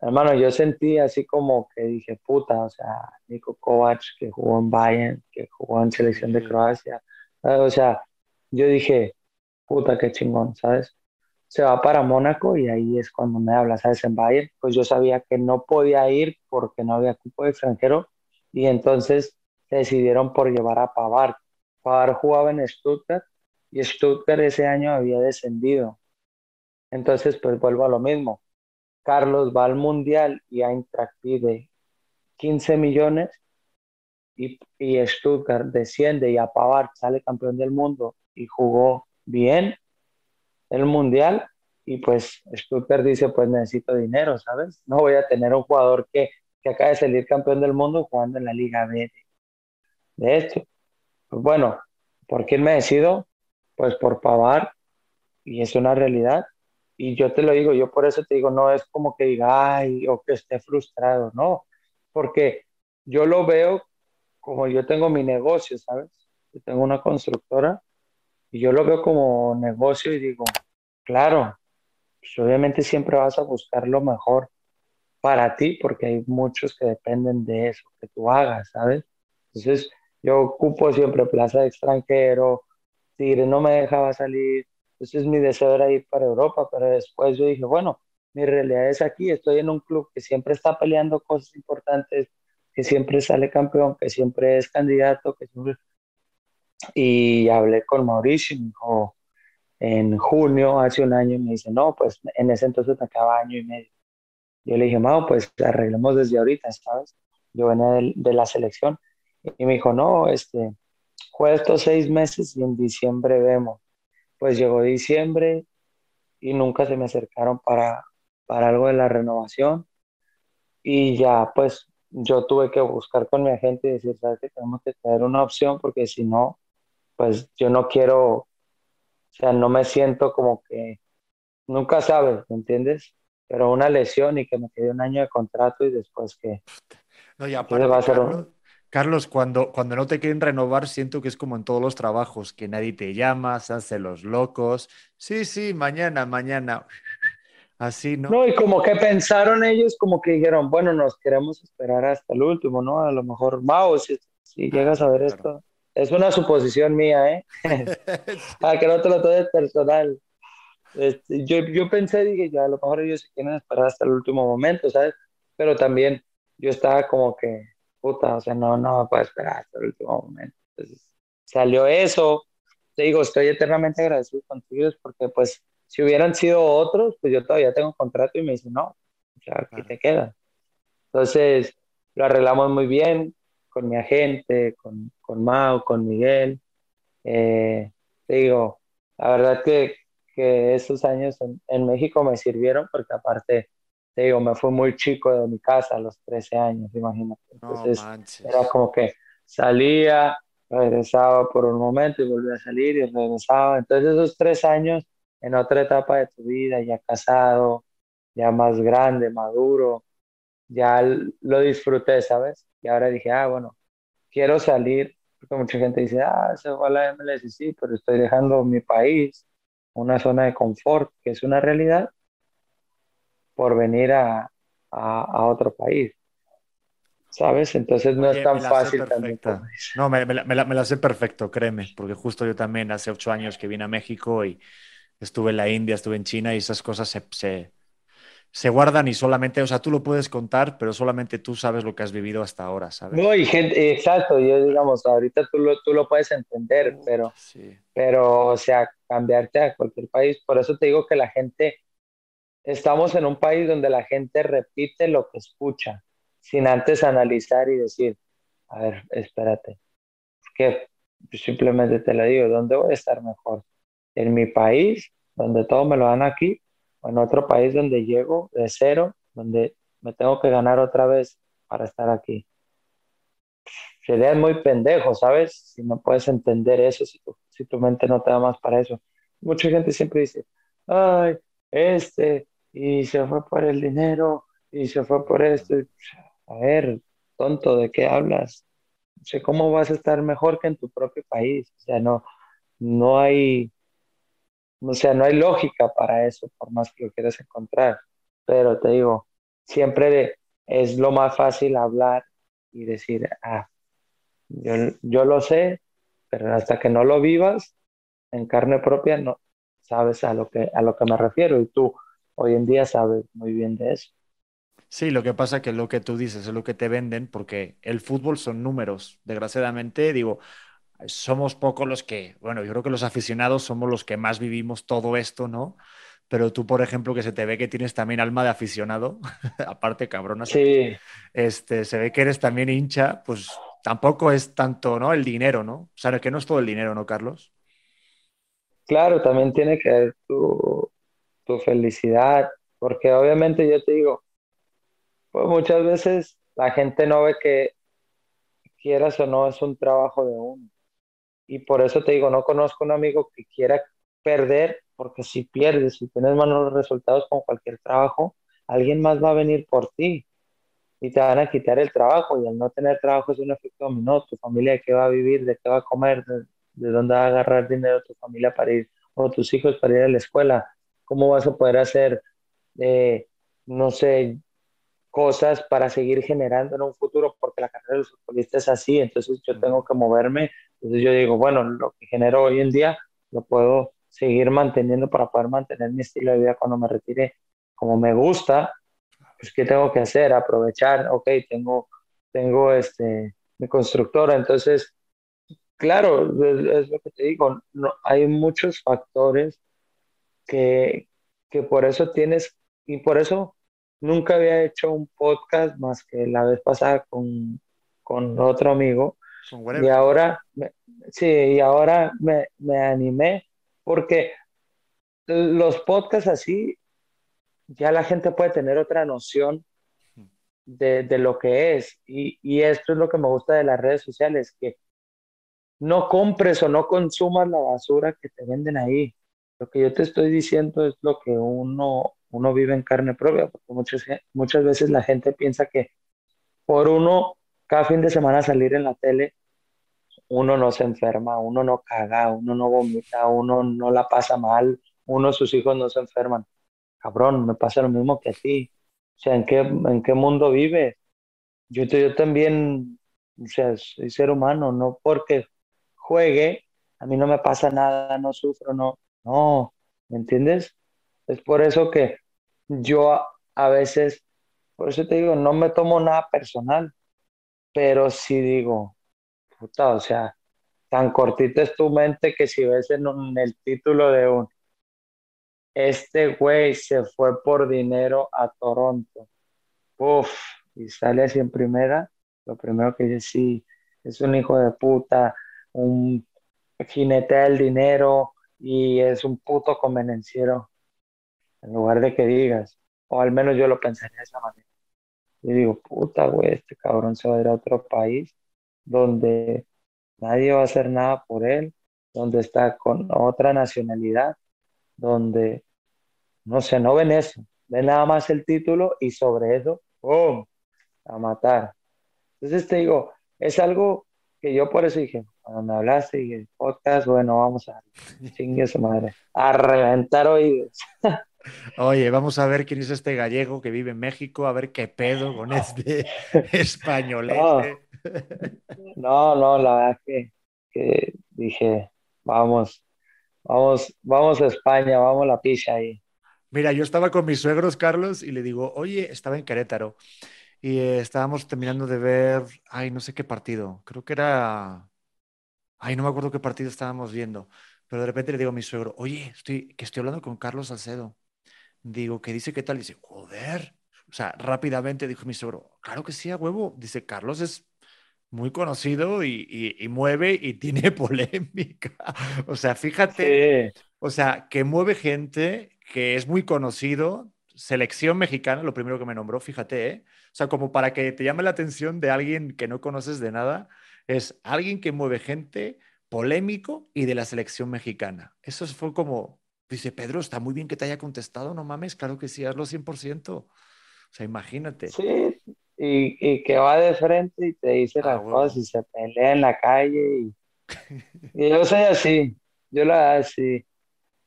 B: Hermano, yo sentí así como que dije, puta, o sea, Nico Kovac, que jugó en Bayern, que jugó en selección de Croacia, o sea, yo dije, puta, qué chingón, ¿sabes? Se va para Mónaco y ahí es cuando me habla, ¿sabes? En Bayern, pues yo sabía que no podía ir porque no había cupo de extranjero y entonces decidieron por llevar a Pavard. Pavard jugaba en Stuttgart y Stuttgart ese año había descendido. Entonces, pues vuelvo a lo mismo. Carlos va al Mundial y Eintracht pide 15 millones y, y Stuttgart desciende y a sale campeón del mundo y jugó bien el Mundial y pues Stuttgart dice pues necesito dinero, ¿sabes? No voy a tener un jugador que, que acaba de salir campeón del mundo jugando en la Liga B de, esto. Pues bueno, ¿por quién me decido? Pues por Pavard y es una realidad y yo te lo digo, yo por eso te digo, no es como que diga, ay, o que esté frustrado, no, porque yo lo veo como yo tengo mi negocio, ¿sabes? Yo tengo una constructora y yo lo veo como negocio y digo, claro, pues obviamente siempre vas a buscar lo mejor para ti porque hay muchos que dependen de eso que tú hagas, ¿sabes? Entonces, yo ocupo siempre plaza de extranjero, Tigre no me dejaba salir, entonces mi deseo era ir para Europa, pero después yo dije, bueno, mi realidad es aquí, estoy en un club que siempre está peleando cosas importantes, que siempre sale campeón, que siempre es candidato, que siempre... y hablé con Mauricio y me dijo, en junio, hace un año, me dice, no, pues en ese entonces me acaba año y medio. Yo le dije, Mau, pues arreglemos desde ahorita, ¿sabes? Yo venía de, de, la selección. Y me dijo, no, este, juega estos seis meses y en diciembre vemos. Pues llegó diciembre y nunca se me acercaron para, para algo de la renovación. Y ya, pues yo tuve que buscar con mi agente y decir, ¿sabes que Tenemos que tener una opción porque si no, pues yo no quiero, o sea, no me siento como que, nunca sabes, ¿me entiendes? Pero una lesión y que me quede un año de contrato y después que...
A: No, ya va a ser Carlos, cuando, cuando no te quieren renovar, siento que es como en todos los trabajos, que nadie te llama, se hace los locos. Sí, sí, mañana, mañana. Así, ¿no?
B: No, y como que pensaron ellos, como que dijeron, bueno, nos queremos esperar hasta el último, ¿no? A lo mejor, Mao, si, si llegas a ver esto, es una suposición mía, ¿eh? ah, que no te lo tomes personal. Este, yo, yo pensé, dije, ya a lo mejor ellos se quieren esperar hasta el último momento, ¿sabes? Pero también yo estaba como que, puta, o sea, no, no me puedo esperar hasta el último momento. Entonces, salió eso. Te digo, estoy eternamente agradecido contigo porque, pues, si hubieran sido otros, pues yo todavía tengo contrato y me dicen, no, o sea, aquí te quedas. Entonces, lo arreglamos muy bien con mi agente, con, con Mao, con Miguel. Eh, te digo, la verdad que, que esos años en, México me sirvieron porque aparte, te digo, me fue muy chico de mi casa a los 13 años, imagínate. Entonces, era como que salía, regresaba por un momento y volvía a salir y regresaba. Entonces, esos tres años en otra etapa de tu vida, ya casado, ya más grande, maduro, ya lo disfruté, ¿sabes? Y ahora dije, ah, bueno, quiero salir, porque mucha gente dice, ah, se fue a la MLS, sí, pero estoy dejando mi país, una zona de confort, que es una realidad, por venir a, a, otro país. ¿Sabes? Entonces no es tan fácil también.
A: No, me, me, la, me, la, sé perfecto, créeme, porque justo yo también hace ocho años que vine a México y estuve en la India, estuve en China y esas cosas se, se, se guardan y solamente, o sea, tú lo puedes contar, pero solamente tú sabes lo que has vivido hasta ahora, ¿sabes?
B: No, y gente, exacto, yo digamos, ahorita tú lo, tú lo puedes entender, pero, pero, o sea, cambiarte a cualquier país, por eso te digo que la gente, estamos en un país donde la gente repite lo que escucha, sin antes analizar y decir, a ver, espérate, que simplemente te lo digo, ¿dónde voy a estar mejor? ¿En mi país, donde todo me lo dan aquí, o en otro país donde llego de cero, donde me tengo que ganar otra vez para estar aquí. Sería muy pendejo, ¿sabes? Si no puedes entender eso, si tu, si tu mente no te da más para eso. Mucha gente siempre dice, ay, este, y se fue por el dinero, y se fue por esto. A ver, tonto, ¿de qué hablas? O sea, ¿cómo vas a estar mejor que en tu propio país? O sea, no, no hay, o sea, no hay lógica para eso, por más que lo quieras encontrar. Pero te digo, siempre es lo más fácil hablar y decir, ah, yo, yo lo sé, pero hasta que no lo vivas en carne propia, no sabes a lo que, a lo que me refiero. Y tú hoy en día sabes muy bien de eso.
A: Sí, lo que pasa que lo que tú dices es lo que te venden, porque el fútbol son números. Desgraciadamente, digo, somos pocos los que, bueno, yo creo que los aficionados somos los que más vivimos todo esto, ¿no? Pero tú, por ejemplo, que se te ve que tienes también alma de aficionado, aparte cabrona,
B: sí.
A: este, se ve que eres también hincha, pues tampoco es tanto, ¿no? El dinero, ¿no? O sea, que no es todo el dinero, ¿no, Carlos?
B: Claro, también tiene que ver tu, tu felicidad, porque obviamente yo te digo, pues muchas veces la gente no ve que quieras o no es un trabajo de uno. Y por eso te digo, no conozco un amigo que quiera perder, porque si pierdes, si tienes malos resultados con cualquier trabajo, alguien más va a venir por ti y te van a quitar el trabajo. Y al no tener trabajo es un efecto dominó, tu familia de qué va a vivir, de qué va a comer, de, dónde va a agarrar dinero tu familia para ir, o tus hijos para ir a la escuela, cómo vas a poder hacer, eh, no sé, cosas para seguir generando en un futuro, porque la carrera de los futbolistas es así, entonces yo tengo que moverme, entonces yo digo, bueno, lo que genero hoy en día lo puedo seguir manteniendo para poder mantener mi estilo de vida cuando me retire como me gusta, pues ¿qué tengo que hacer? Aprovechar, ok, tengo, tengo este, mi constructora, entonces claro, es, lo que te digo, no, hay muchos factores que, que por eso tienes, y por eso nunca había hecho un podcast más que la vez pasada con, con otro amigo. Y ahora, sí, y ahora me, me animé porque los podcasts así, ya la gente puede tener otra noción de, de lo que es. Y, y, esto es lo que me gusta de las redes sociales, que no compres o no consumas la basura que te venden ahí. Lo que yo te estoy diciendo es lo que uno, uno vive en carne propia, porque muchas, muchas veces la gente piensa que por uno cada fin de semana salir en la tele, uno no se enferma, uno no caga, uno no vomita, uno no la pasa mal, uno sus hijos no se enferman. Cabrón, me pasa lo mismo que a ti. O sea, ¿en qué, en qué mundo vives? Yo, yo también, o sea, soy ser humano, no porque juegue, a mí no me pasa nada, no sufro, no, no, ¿me entiendes? Es por eso que yo a, veces, por eso te digo, no me tomo nada personal, pero sí digo, puta, o sea, tan cortita es tu mente que si ves en, el título de un, este güey se fue por dinero a Toronto, uff, y sale así en primera, lo primero que dice, sí, es un hijo de puta, un jinete del dinero y es un puto convenenciero en lugar de que digas, o al menos yo lo pensaría de esa manera. Y digo, puta, güey, este cabrón se va a ir a otro país donde nadie va a hacer nada por él, donde está con otra nacionalidad, donde, no sé, no ven eso, ven nada más el título y sobre eso, ¡pum!, a matar. Entonces te digo, es algo que yo por eso dije, cuando me hablaste y el podcast, bueno, vamos a chingue su madre, a reventar oídos.
A: Oye, vamos a ver quién es este gallego que vive en México, a ver qué pedo con este español.
B: No, no, la verdad que, que, dije, vamos, vamos, vamos a España, vamos a la pizza ahí.
A: Mira, yo estaba con mis suegros, Carlos, y le digo, oye, estaba en Querétaro y estábamos terminando de ver, ay, no sé qué partido, creo que era, ay, no me acuerdo qué partido estábamos viendo, pero de repente le digo a mi suegro, oye, estoy, que estoy hablando con Carlos Salcedo. Digo, ¿qué dice qué tal? dice, joder. O sea, rápidamente dijo mi suegro, claro que sí, a huevo. Dice, Carlos es muy conocido y, y, mueve y tiene polémica. O sea, fíjate, o sea, que mueve gente que es muy conocido. Selección mexicana, lo primero que me nombró, fíjate, ¿eh? O sea, como para que te llame la atención de alguien que no conoces de nada, es alguien que mueve gente polémico y de la selección mexicana. Eso fue como, Dice, Pedro, está muy bien que te haya contestado, no mames, claro que sí, hazlo 100%. O sea, imagínate.
B: Sí, y, que va de frente y te dice las cosas y se pelea en la calle. Y, yo soy así, yo la así.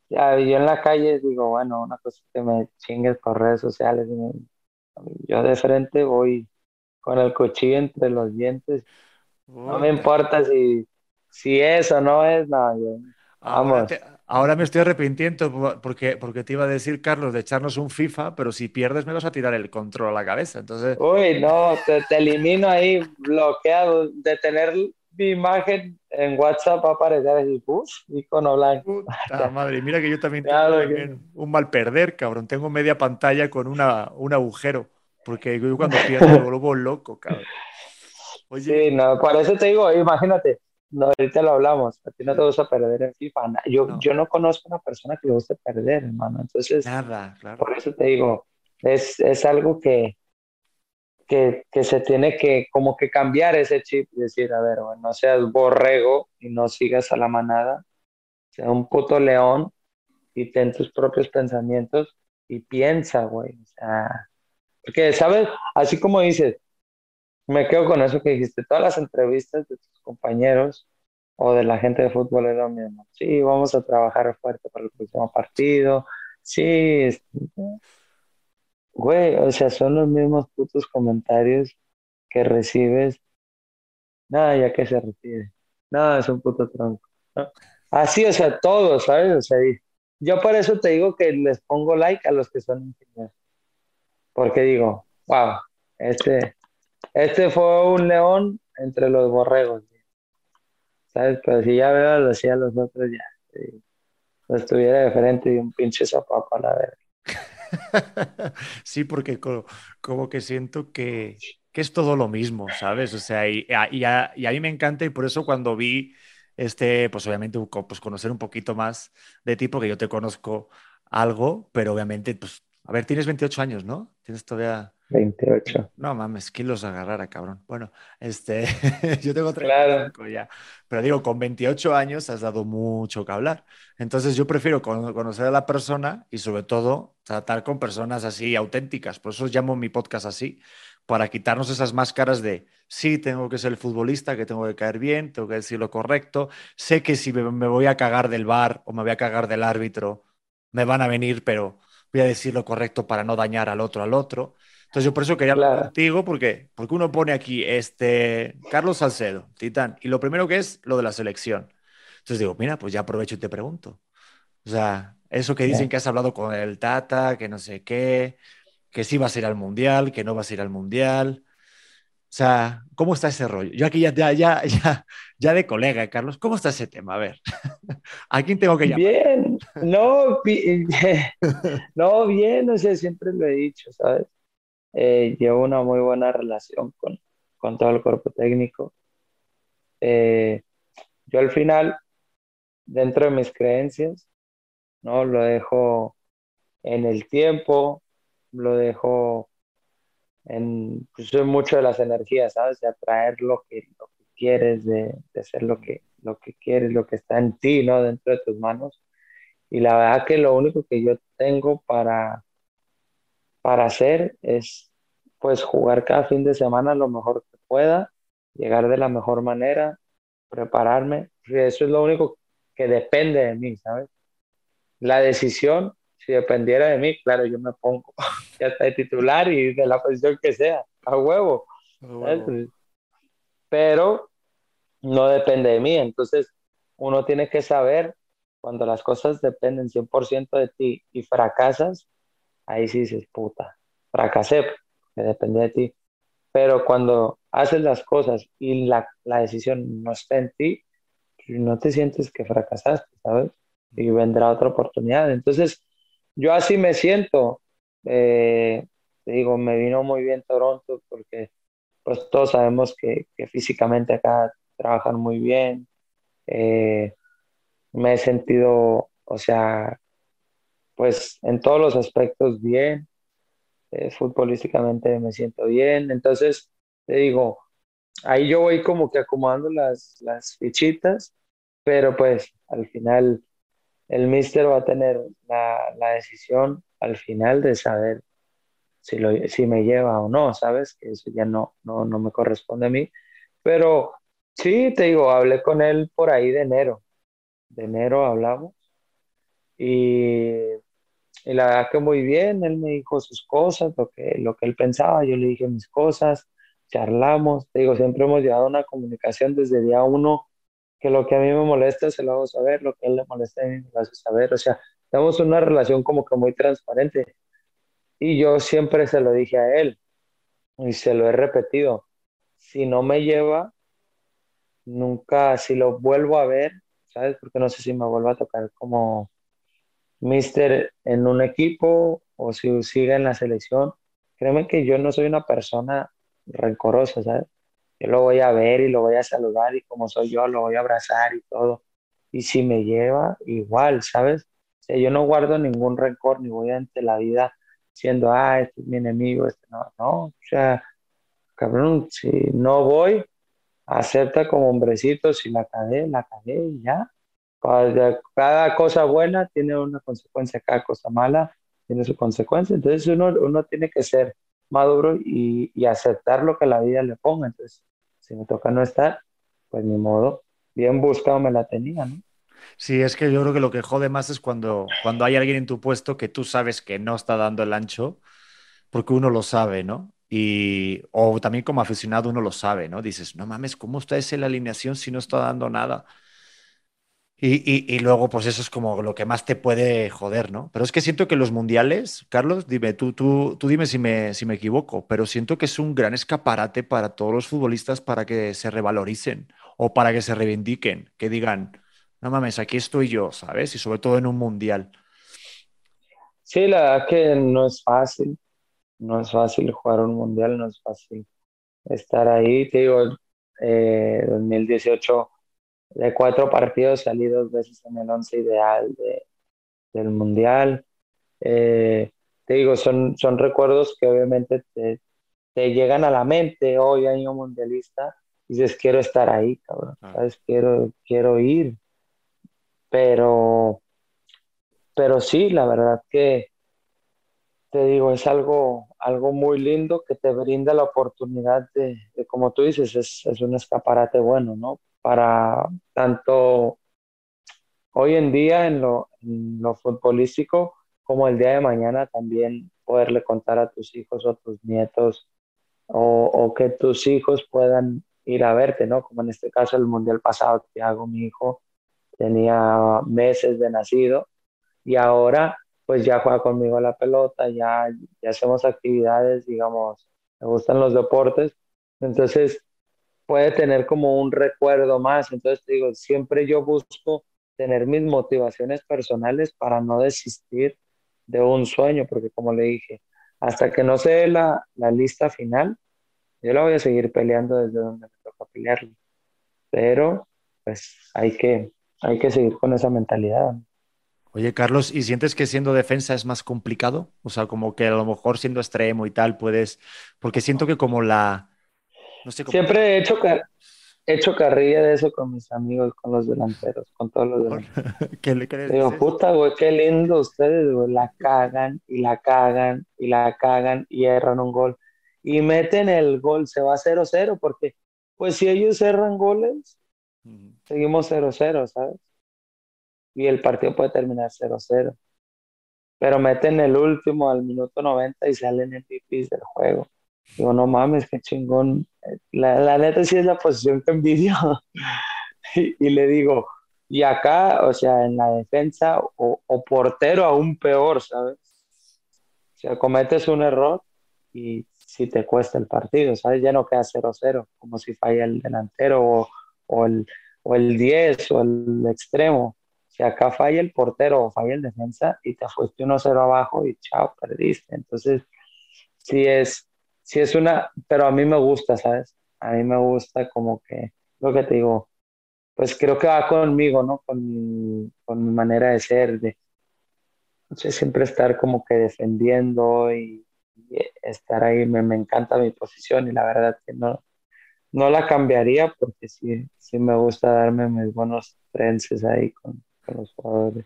B: Ya, yo en la calle digo, bueno, una cosa que me chingues por redes sociales. Yo de frente voy con el cuchillo entre los dientes. No me importa si, si es o no es, no, yo, vamos.
A: Ahora me estoy arrepintiendo porque, porque te iba a decir, Carlos, de echarnos un FIFA, pero si pierdes me vas a tirar el control a la cabeza. Entonces...
B: Uy, no, te, elimino ahí bloqueado. De tener mi imagen en WhatsApp va a aparecer así, icono blanco.
A: Puta madre, mira que yo también tengo un mal perder, cabrón. Tengo media pantalla con una, un agujero, porque yo cuando pierdo me vuelvo loco, cabrón.
B: Oye, sí, no, por eso te digo, imagínate, no, ahorita lo hablamos, a ti no te gusta perder en FIFA. Yo no, yo no conozco una persona que le guste perder, hermano. Entonces,
A: Nada, claro.
B: por eso te digo, es, es algo que, que, que, se tiene que como que cambiar ese chip y decir, a ver, bueno, no seas borrego y no sigas a la manada, sea un puto león y ten tus propios pensamientos y piensa, güey. O sea, porque, ¿sabes? Así como dices, me quedo con eso que dijiste. Todas las entrevistas de tus compañeros o de la gente de fútbol es lo mismo. Sí, vamos a trabajar fuerte para el próximo partido. Sí, güey, o sea, son los mismos putos comentarios que recibes. Nada, ya que se recibe. Nada, es un puto tronco. Así, o sea, todos, ¿sabes? O sea, yo por eso te digo que les pongo like a los que son ingenieros. Porque digo, wow, este, este fue un león entre los borregos. ¿sabes? Pero si ya veo lo hacía los otros, ya. no estuviera de frente y un pinche zapapo a la verga.
A: sí, porque como, que siento que, que, es todo lo mismo, ¿sabes? O sea, y, y, a, y, a, mí me encanta y por eso cuando vi, este, pues obviamente, pues conocer un poquito más de ti, porque yo te conozco algo, pero obviamente, pues, a ver, tienes 28 años, ¿no? Tienes todavía...
B: 28.
A: No mames, kilos agarrar cabrón. Bueno, este, yo tengo 35 claro. ya, pero digo, con 28 años has dado mucho que hablar. Entonces yo prefiero conocer a la persona y sobre todo tratar con personas así auténticas. Por eso llamo mi podcast así, para quitarnos esas máscaras de, sí, tengo que ser el futbolista, que tengo que caer bien, tengo que decir lo correcto. Sé que si me voy a cagar del bar o me voy a cagar del árbitro, me van a venir, pero voy a decir lo correcto para no dañar al otro al otro. Entonces yo por eso quería hablar contigo, porque, porque uno pone aquí este Carlos Salcedo, Titán, y lo primero que es lo de la selección. Entonces digo, mira, pues ya aprovecho y te pregunto. O sea, eso que dicen que has hablado con el Tata, que no sé qué, que sí vas a ir al Mundial, que no vas a ir al Mundial. O sea, ¿cómo está ese rollo? Yo aquí ya, ya, ya, ya, de colega, Carlos, ¿cómo está ese tema? A ver, ¿a quién tengo que llamar?
B: Bien, no, no, bien, o sea, siempre lo he dicho, ¿sabes? eh, llevo una muy buena relación con, con todo el cuerpo técnico. Eh, yo al final, dentro de mis creencias, ¿no? Lo dejo en el tiempo, lo dejo en pues, mucho de las energías, ¿sabes? De atraer lo que, lo que quieres, de, de, hacer lo que, lo que quieres, lo que está en ti, ¿no? Dentro de tus manos. Y la verdad que lo único que yo tengo para, para hacer es pues jugar cada fin de semana lo mejor que pueda, llegar de la mejor manera, prepararme. Eso es lo único que depende de mí, ¿sabes? La decisión, si dependiera de mí, claro, yo me pongo ya está de titular y de la posición que sea, a huevo. Pero no depende de mí, entonces uno tiene que saber cuando las cosas dependen 100% de ti y fracasas, ahí sí dices, puta, fracasé, que depende de ti. Pero cuando haces las cosas y la, la decisión no está en ti, no te sientes que fracasaste, ¿sabes? Y vendrá otra oportunidad. Entonces, yo así me siento. Eh, digo, me vino muy bien Toronto porque pues todos sabemos que, que físicamente acá trabajan muy bien. Eh, me he sentido, o sea, pues en todos los aspectos bien. Eh, futbolísticamente me siento bien. Entonces, te digo, ahí yo voy como que acomodando las, las fichitas, pero pues al final el mister va a tener la, la decisión al final de saber si, lo, si me lleva o no, ¿sabes? Que eso ya no, no, no me corresponde a mí. Pero sí, te digo, hablé con él por ahí de enero. De enero hablamos. Y y la verdad que muy bien, él me dijo sus cosas, lo que, lo que él pensaba, yo le dije mis cosas, charlamos, te digo, siempre hemos llevado una comunicación desde día uno, que lo que a mí me molesta se lo hago saber, lo que a él le molesta a mí me lo hace saber, o sea, tenemos una relación como que muy transparente. Y yo siempre se lo dije a él, y se lo he repetido, si no me lleva, nunca, si lo vuelvo a ver, ¿sabes? Porque no sé si me vuelvo a tocar como mister en un equipo o si sigue en la selección, créeme que yo no soy una persona rencorosa, ¿sabes? Yo lo voy a ver y lo voy a saludar y como soy yo lo voy a abrazar y todo. Y si me lleva, igual, ¿sabes? O sea, yo no guardo ningún rencor ni voy ante la vida siendo, ah, este es mi enemigo, este no, no. O sea, cabrón, si no voy, acepta como hombrecito, si la cagué, la cagué y ya. Cada, cosa buena tiene una consecuencia, cada cosa mala tiene su consecuencia. Entonces uno, uno tiene que ser maduro y, y, aceptar lo que la vida le ponga. Entonces, si me toca no estar, pues ni modo. Bien buscado me la tenía, ¿no?
A: Sí, es que yo creo que lo que jode más es cuando, cuando hay alguien en tu puesto que tú sabes que no está dando el ancho, porque uno lo sabe, ¿no? Y, o también como aficionado uno lo sabe, ¿no? Dices, no mames, ¿cómo está esa la alineación si no está dando nada? Y, luego, pues eso es como lo que más te puede joder, ¿no? Pero es que siento que los mundiales, Carlos, dime, tú, tú, tú dime si me, si me equivoco, pero siento que es un gran escaparate para todos los futbolistas para que se revaloricen o para que se reivindiquen, que digan, no mames, aquí estoy yo, ¿sabes? Y sobre todo en un mundial.
B: Sí, la verdad que no es fácil, no es fácil jugar un mundial, no es fácil estar ahí. Te digo, eh, 2018 de cuatro partidos salí dos veces en el once ideal de, del mundial. Eh, te digo, son, son recuerdos que obviamente te, te llegan a la mente hoy año mundialista y dices, quiero estar ahí, cabrón, ah. ¿sabes? Quiero, quiero ir. Pero, pero sí, la verdad que te digo, es algo, algo muy lindo que te brinda la oportunidad de, de como tú dices, es, es un escaparate bueno, ¿no? Para tanto hoy en día en lo, futbolístico como el día de mañana también poderle contar a tus hijos o tus nietos o, que tus hijos puedan ir a verte, ¿no? Como en este caso el mundial pasado, hago mi hijo tenía meses de nacido y ahora pues ya juega conmigo la pelota, ya, ya hacemos actividades, digamos, me gustan los deportes, entonces puede tener como un recuerdo más. Entonces, te digo, siempre yo busco tener mis motivaciones personales para no desistir de un sueño, porque como le dije, hasta que no se dé la, la lista final, yo la voy a seguir peleando desde donde me toca pelearlo. Pero, pues, hay que, hay que seguir con esa mentalidad.
A: Oye, Carlos, ¿y sientes que siendo defensa es más complicado? O sea, como que a lo mejor siendo extremo y tal puedes, porque siento que como la,
B: Siempre he hecho, he hecho carrilla de eso con mis amigos, con los delanteros, con todos los delanteros.
A: ¿Qué le crees?
B: Digo, puta, güey, qué lindo ustedes, güey, la cagan y la cagan y la cagan y erran un gol. Y meten el gol, se va 0-0, porque pues si ellos cerran goles, seguimos 0-0, ¿sabes? Y el partido puede terminar 0-0. Pero meten el último al minuto 90 y salen en pipis del juego. Digo, no mames, qué chingón. La, la neta sí es la posición que envidio. y, le digo, y acá, o sea, en la defensa o, o, portero aún peor, ¿sabes? O sea, cometes un error y si te cuesta el partido, ¿sabes? Ya no queda 0-0, como si falla el delantero o, o, el, o el 10 o el extremo. Si acá falla el portero o falla el defensa y te fuiste 1-0 abajo y chao, perdiste. Entonces, sí es, sí es una, pero a mí me gusta, ¿sabes? A mí me gusta como que, lo que te digo, pues creo que va conmigo, ¿no? Con mi, con mi manera de ser, de no sé, siempre estar como que defendiendo y, estar ahí, me, me, encanta mi posición y la verdad que no, no la cambiaría porque sí, sí me gusta darme mis buenos trences ahí con, con los jugadores.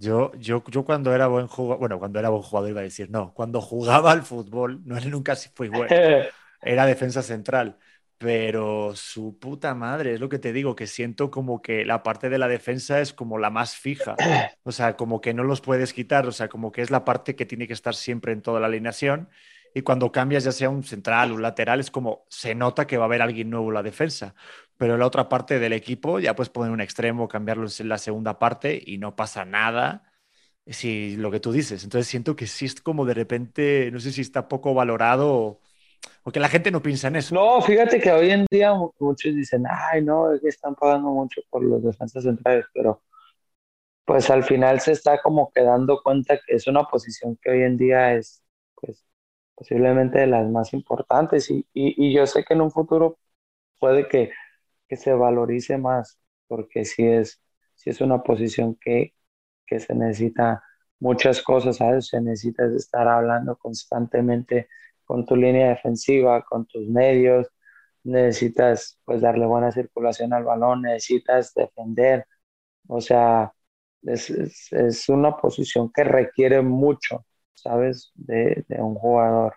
A: Yo, yo, yo cuando era buen jugador, bueno, cuando era buen jugador iba a decir, no, cuando jugaba al fútbol, no nunca fui bueno, era defensa central, pero su puta madre, es lo que te digo, que siento como que la parte de la defensa es como la más fija, o sea, como que no los puedes quitar, o sea, como que es la parte que tiene que estar siempre en toda la alineación. Y cuando cambias ya sea un central, un lateral, es como se nota que va a haber alguien nuevo en la defensa pero la otra parte del equipo ya puedes poner un extremo, cambiarlo en la segunda parte y no pasa nada. Si lo que tú dices. Entonces siento que sí es como de repente, no sé si está poco valorado o, que la gente no piensa en eso.
B: No, fíjate que hoy en día muchos dicen, ay, no, es que están pagando mucho por los defensas centrales, pero pues al final se está como quedando cuenta que es una posición que hoy en día es pues posiblemente de las más importantes y, y yo sé que en un futuro puede que que se valorice más, porque si es, es una posición que, que se necesita muchas cosas, ¿sabes? Se necesita estar hablando constantemente con tu línea defensiva, con tus medios, necesitas pues darle buena circulación al balón, necesitas defender, o sea, es, es, una posición que requiere mucho, ¿sabes? De, de, un jugador.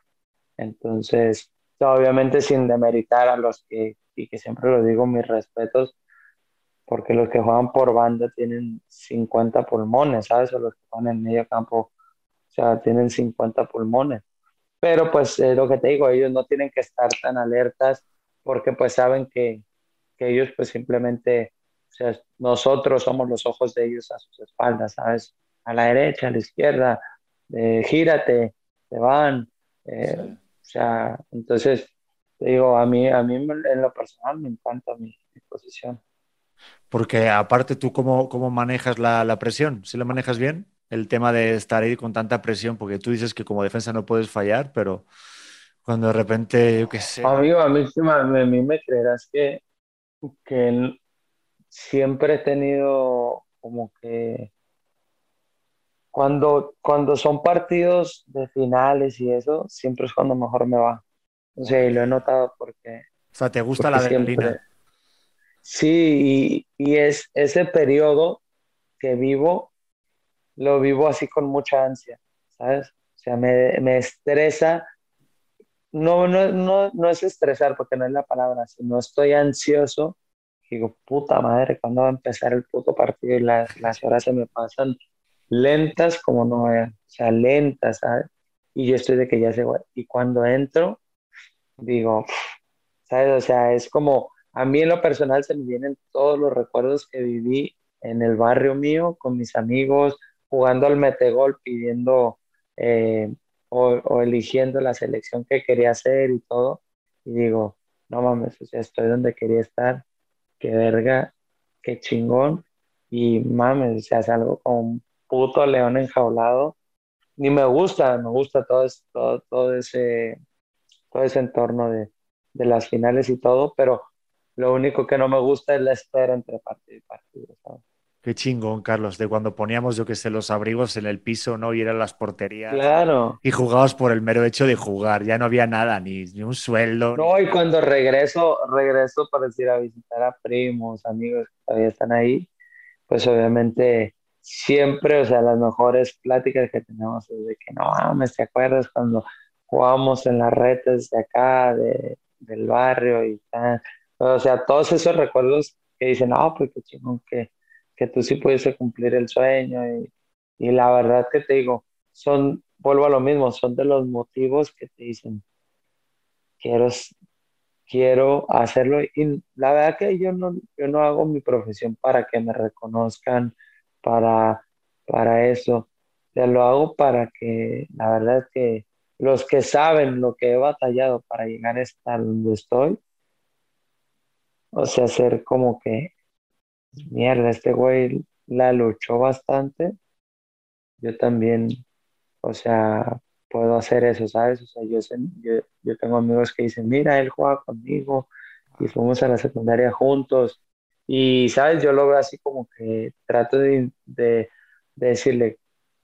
B: Entonces, obviamente sin demeritar a los que y que siempre lo digo, mis respetos, porque los que juegan por banda tienen 50 pulmones, ¿sabes? O los que juegan en medio campo, o sea, tienen 50 pulmones. Pero pues es lo que te digo, ellos no tienen que estar tan alertas porque pues saben que, que ellos pues simplemente sea, nosotros somos los ojos de ellos a sus espaldas, ¿sabes? A la derecha, a la izquierda, eh, gírate, te van. Eh, o sea, entonces, te digo, a mí, a mí en lo personal me encanta mi, posición.
A: Porque aparte, ¿tú cómo, cómo manejas la, la presión? ¿Sí la manejas bien? El tema de estar ahí con tanta presión, porque tú dices que como defensa no puedes fallar, pero cuando de repente, yo qué sé.
B: Amigo, a mí, a mí me creerás que, que siempre he tenido como que cuando, cuando son partidos de finales y eso, siempre es cuando mejor me va. O sea, y lo he notado porque...
A: O sea, ¿te gusta la adrenalina?
B: Sí, y, y, es ese periodo que vivo, lo vivo así con mucha ansia, ¿sabes? O sea, me, me estresa. No, no, no, no es estresar porque no es la palabra, sino estoy ansioso. Digo, puta madre, ¿cuándo va a empezar el puto partido? Y las, las horas se me pasan lentas como no o sea, lentas, ¿sabes? Y yo estoy de que ya se Y cuando entro, digo, ¿sabes? O sea, es como, a mí en lo personal se me vienen todos los recuerdos que viví en el barrio mío, con mis amigos, jugando al metegol, pidiendo eh, o, eligiendo la selección que quería hacer y todo. Y digo, no mames, o sea, estoy donde quería estar, qué verga, qué chingón. Y mames, o sea, es algo como puto león enjaulado. Ni me gusta, me gusta todo, todo, todo ese, todo ese entorno de, de, las finales y todo, pero lo único que no me gusta es la espera entre partido y partido.
A: Qué chingón, Carlos, de cuando poníamos, yo que sé, los abrigos en el piso, ¿no? Y eran las porterías.
B: Claro.
A: Y jugabas por el mero hecho de jugar, ya no había nada, ni, ni un sueldo.
B: No, y cuando regreso, regreso para ir a visitar a primos, amigos que todavía están ahí, pues obviamente siempre, o sea, las mejores pláticas que tenemos es de que no mames, ¿te acuerdas cuando jugábamos en las redes de acá, de, del barrio y tal? O sea, todos esos recuerdos que dicen, no, pues qué chingón que, que tú sí pudiste cumplir el sueño y, y la verdad que te digo, son, vuelvo a lo mismo, son de los motivos que te dicen, quiero, quiero hacerlo y la verdad que yo no, yo no hago mi profesión para que me reconozcan para, para eso. Ya lo hago para que la verdad que los que saben lo que he batallado para llegar a estar donde estoy, o sea, ser como que, mierda, este güey la luchó bastante, yo también, o sea, puedo hacer eso, ¿sabes? O sea, yo, tengo amigos que dicen, mira, él juega conmigo y fuimos a la secundaria juntos y, ¿sabes? Yo lo así como que trato de, decirle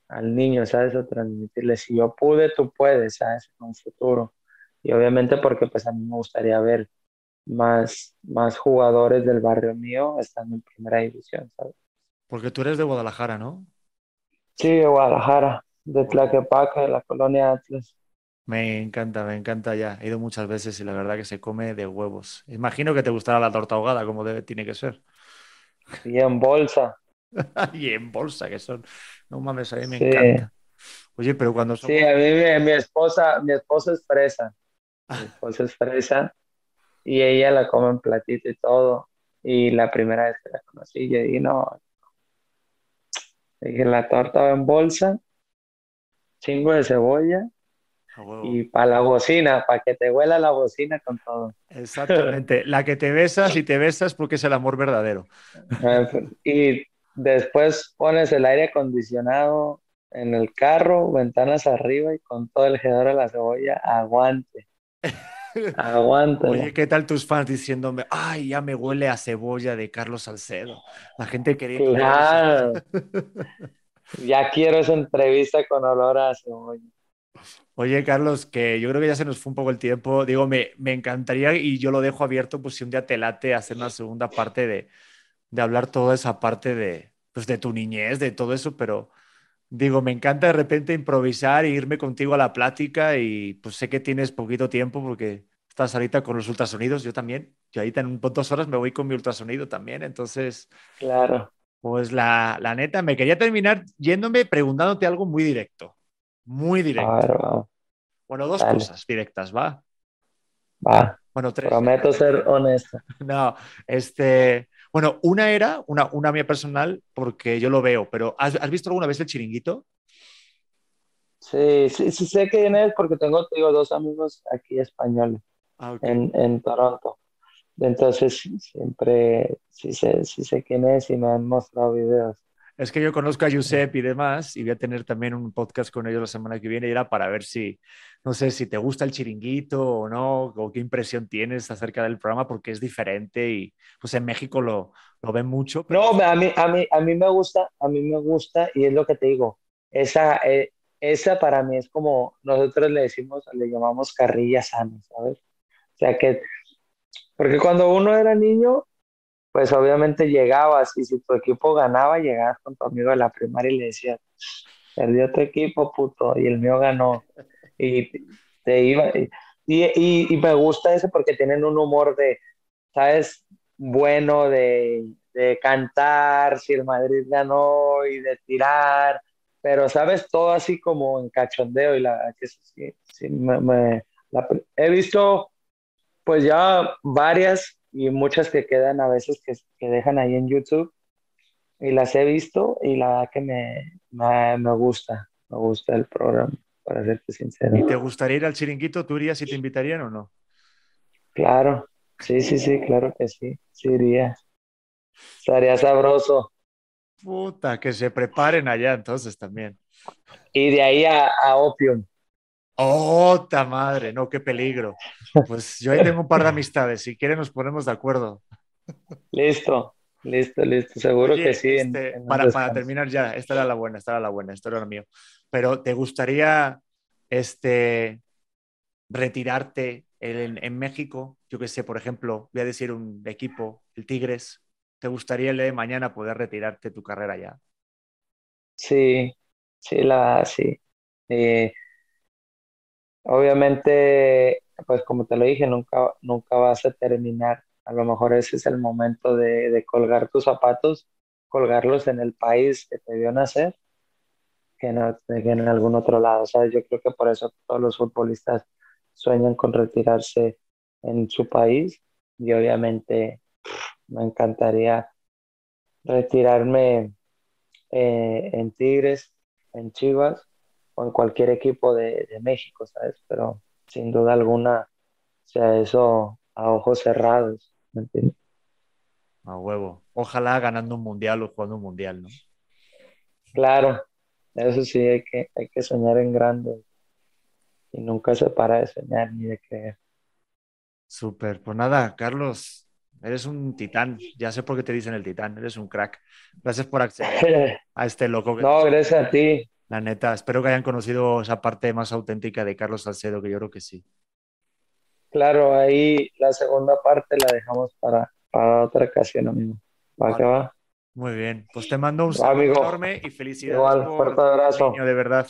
B: al niño, ¿sabes? O transmitirle, si yo pude, tú puedes, ¿sabes? En un futuro. Y obviamente porque pues a mí me gustaría ver más, más jugadores del barrio mío estando en primera división, ¿sabes?
A: Porque tú eres de Guadalajara, ¿no?
B: Sí, de Guadalajara, de Tlaquepaque, de la colonia Atlas.
A: Me encanta, me encanta ya. He ido muchas veces y la verdad que se come de huevos. Imagino que te gustará la torta ahogada, como debe, tiene que ser.
B: Y en bolsa.
A: y en bolsa, que son. No mames, a mí me encanta. Oye, pero cuando
B: Sí, a mí mi, esposa, mi esposa es fresa. Mi esposa es fresa y ella la come en platito y todo. Y la primera vez que la conocí, yo dije, no. Dije, la torta va en bolsa, chingo de cebolla y para la bocina, para que te huela la bocina con todo.
A: Exactamente. la que te besas y te besas porque es el amor verdadero.
B: Ah, pues, y después pones el aire acondicionado en el carro, ventanas arriba y con todo el gedor de la cebolla, aguante. Aguante.
A: Oye, ¿qué tal tus fans diciéndome, ay, ya me huele a cebolla de Carlos Salcedo? La gente quería.
B: Claro. ya quiero esa entrevista con olor a cebolla.
A: Oye, Carlos, que yo creo que ya se nos fue un poco el tiempo. Digo, me, me encantaría y yo lo dejo abierto, pues si un día te late hacer una segunda parte de, de hablar toda esa parte de, pues, de tu niñez, de todo eso, pero digo, me encanta de repente improvisar e irme contigo a la plática y pues sé que tienes poquito tiempo porque estás ahorita con los ultrasonidos, yo también. Yo ahorita en dos horas me voy con mi ultrasonido también, entonces...
B: Claro.
A: Pues la, la neta, me quería terminar yéndome preguntándote algo muy directo. Muy directo. Bueno, dos cosas directas, ¿va?
B: Va. Bueno, tres. Prometo ser honesta.
A: No, este, bueno, una era una, una mía personal porque yo lo veo, pero ¿has, visto alguna vez el chiringuito?
B: Sí, sí, sí sé quién es porque tengo, digo, dos amigos aquí españoles ah, en, en Toronto. Entonces siempre sí sé, sí sé quién es y me han mostrado videos.
A: Es que yo conozco a Josep y demás y voy a tener también un podcast con ellos la semana que viene y era para ver si, no sé, si te gusta el chiringuito o no, o qué impresión tienes acerca del programa porque es diferente y pues en México lo, lo ven mucho.
B: No, a mí, a, mí, a mí me gusta, a mí me gusta y es lo que te digo, esa, eh, esa para mí es como nosotros le decimos, le llamamos carrilla sana, ¿sabes? O sea que, porque cuando uno era niño, pues obviamente llegabas y si tu equipo ganaba, llegabas con tu amigo de la primaria y le decías, perdió tu equipo, puto, y el mío ganó. Y te iba. Y, y, me gusta eso porque tienen un humor de, ¿sabes? Bueno de, de cantar, si el Madrid ganó y de tirar, pero sabes, todo así como en cachondeo y la que sí, sí me, he visto pues ya varias y muchas que quedan a veces que, que, dejan ahí en YouTube y las he visto y la verdad que me, me, gusta, me gusta el programa, para serte sincero.
A: ¿Y te gustaría ir al chiringuito? ¿Tú irías si te invitarían o no?
B: Claro, sí, sí, sí, claro que sí, sí iría. Estaría sabroso.
A: Puta, que se preparen allá entonces también.
B: Y de ahí a, a Opium.
A: ¡Ota madre! No, qué peligro. Pues yo ahí tengo un par de amistades. Si quieren, nos ponemos de acuerdo.
B: Listo, listo, listo. Seguro que sí.
A: Este, para, para, terminar ya, esta era la buena, esta era la buena, esto era lo mío. Pero ¿te gustaría este, retirarte en, en México? Yo que sé, por ejemplo, voy a decir un equipo, el Tigres. ¿Te gustaría el de mañana poder retirarte tu carrera ya?
B: Sí, sí, la, sí. Eh, Obviamente, pues como te lo dije, nunca, nunca vas a terminar. A lo mejor ese es el momento de, colgar tus zapatos, colgarlos en el país que te vio nacer, que no en algún otro lado. ¿sabes? Yo creo que por eso todos los futbolistas sueñan con retirarse en su país y obviamente me encantaría retirarme eh, en Tigres, en Chivas en cualquier equipo de, México, ¿sabes? Pero sin duda alguna, o sea, eso a ojos cerrados, ¿me entiendes?
A: A huevo. Ojalá ganando un mundial o jugando un mundial, ¿no?
B: Claro, eso sí, hay que, hay que soñar en grande y nunca se para de soñar ni de creer.
A: Súper, pues nada, Carlos, eres un titán, ya sé por qué te dicen el titán, eres un crack. Gracias por acceder a este loco.
B: Que no, gracias a ti.
A: La neta, espero que hayan conocido esa parte más auténtica de Carlos Salcedo, que yo creo que sí.
B: Claro, ahí la segunda parte la dejamos para, para otra ocasión, amigo. ¿Va que va?
A: Muy bien, pues te mando un saludo enorme y felicidades.
B: Igual, fuerte abrazo.
A: de verdad.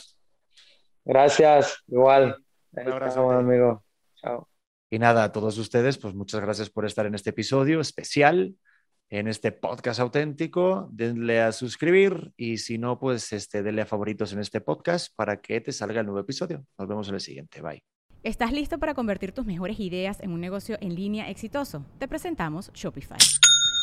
B: Gracias, igual. Un abrazo, amigo. Chao.
A: Y nada, a todos ustedes, pues muchas gracias por estar en este episodio especial en este podcast auténtico, denle a suscribir y si no, pues este, denle a favoritos en este podcast para que te salga el nuevo episodio. Nos vemos en el siguiente. Bye.
C: ¿Estás listo para convertir tus mejores ideas en un negocio en línea exitoso? Te presentamos Shopify.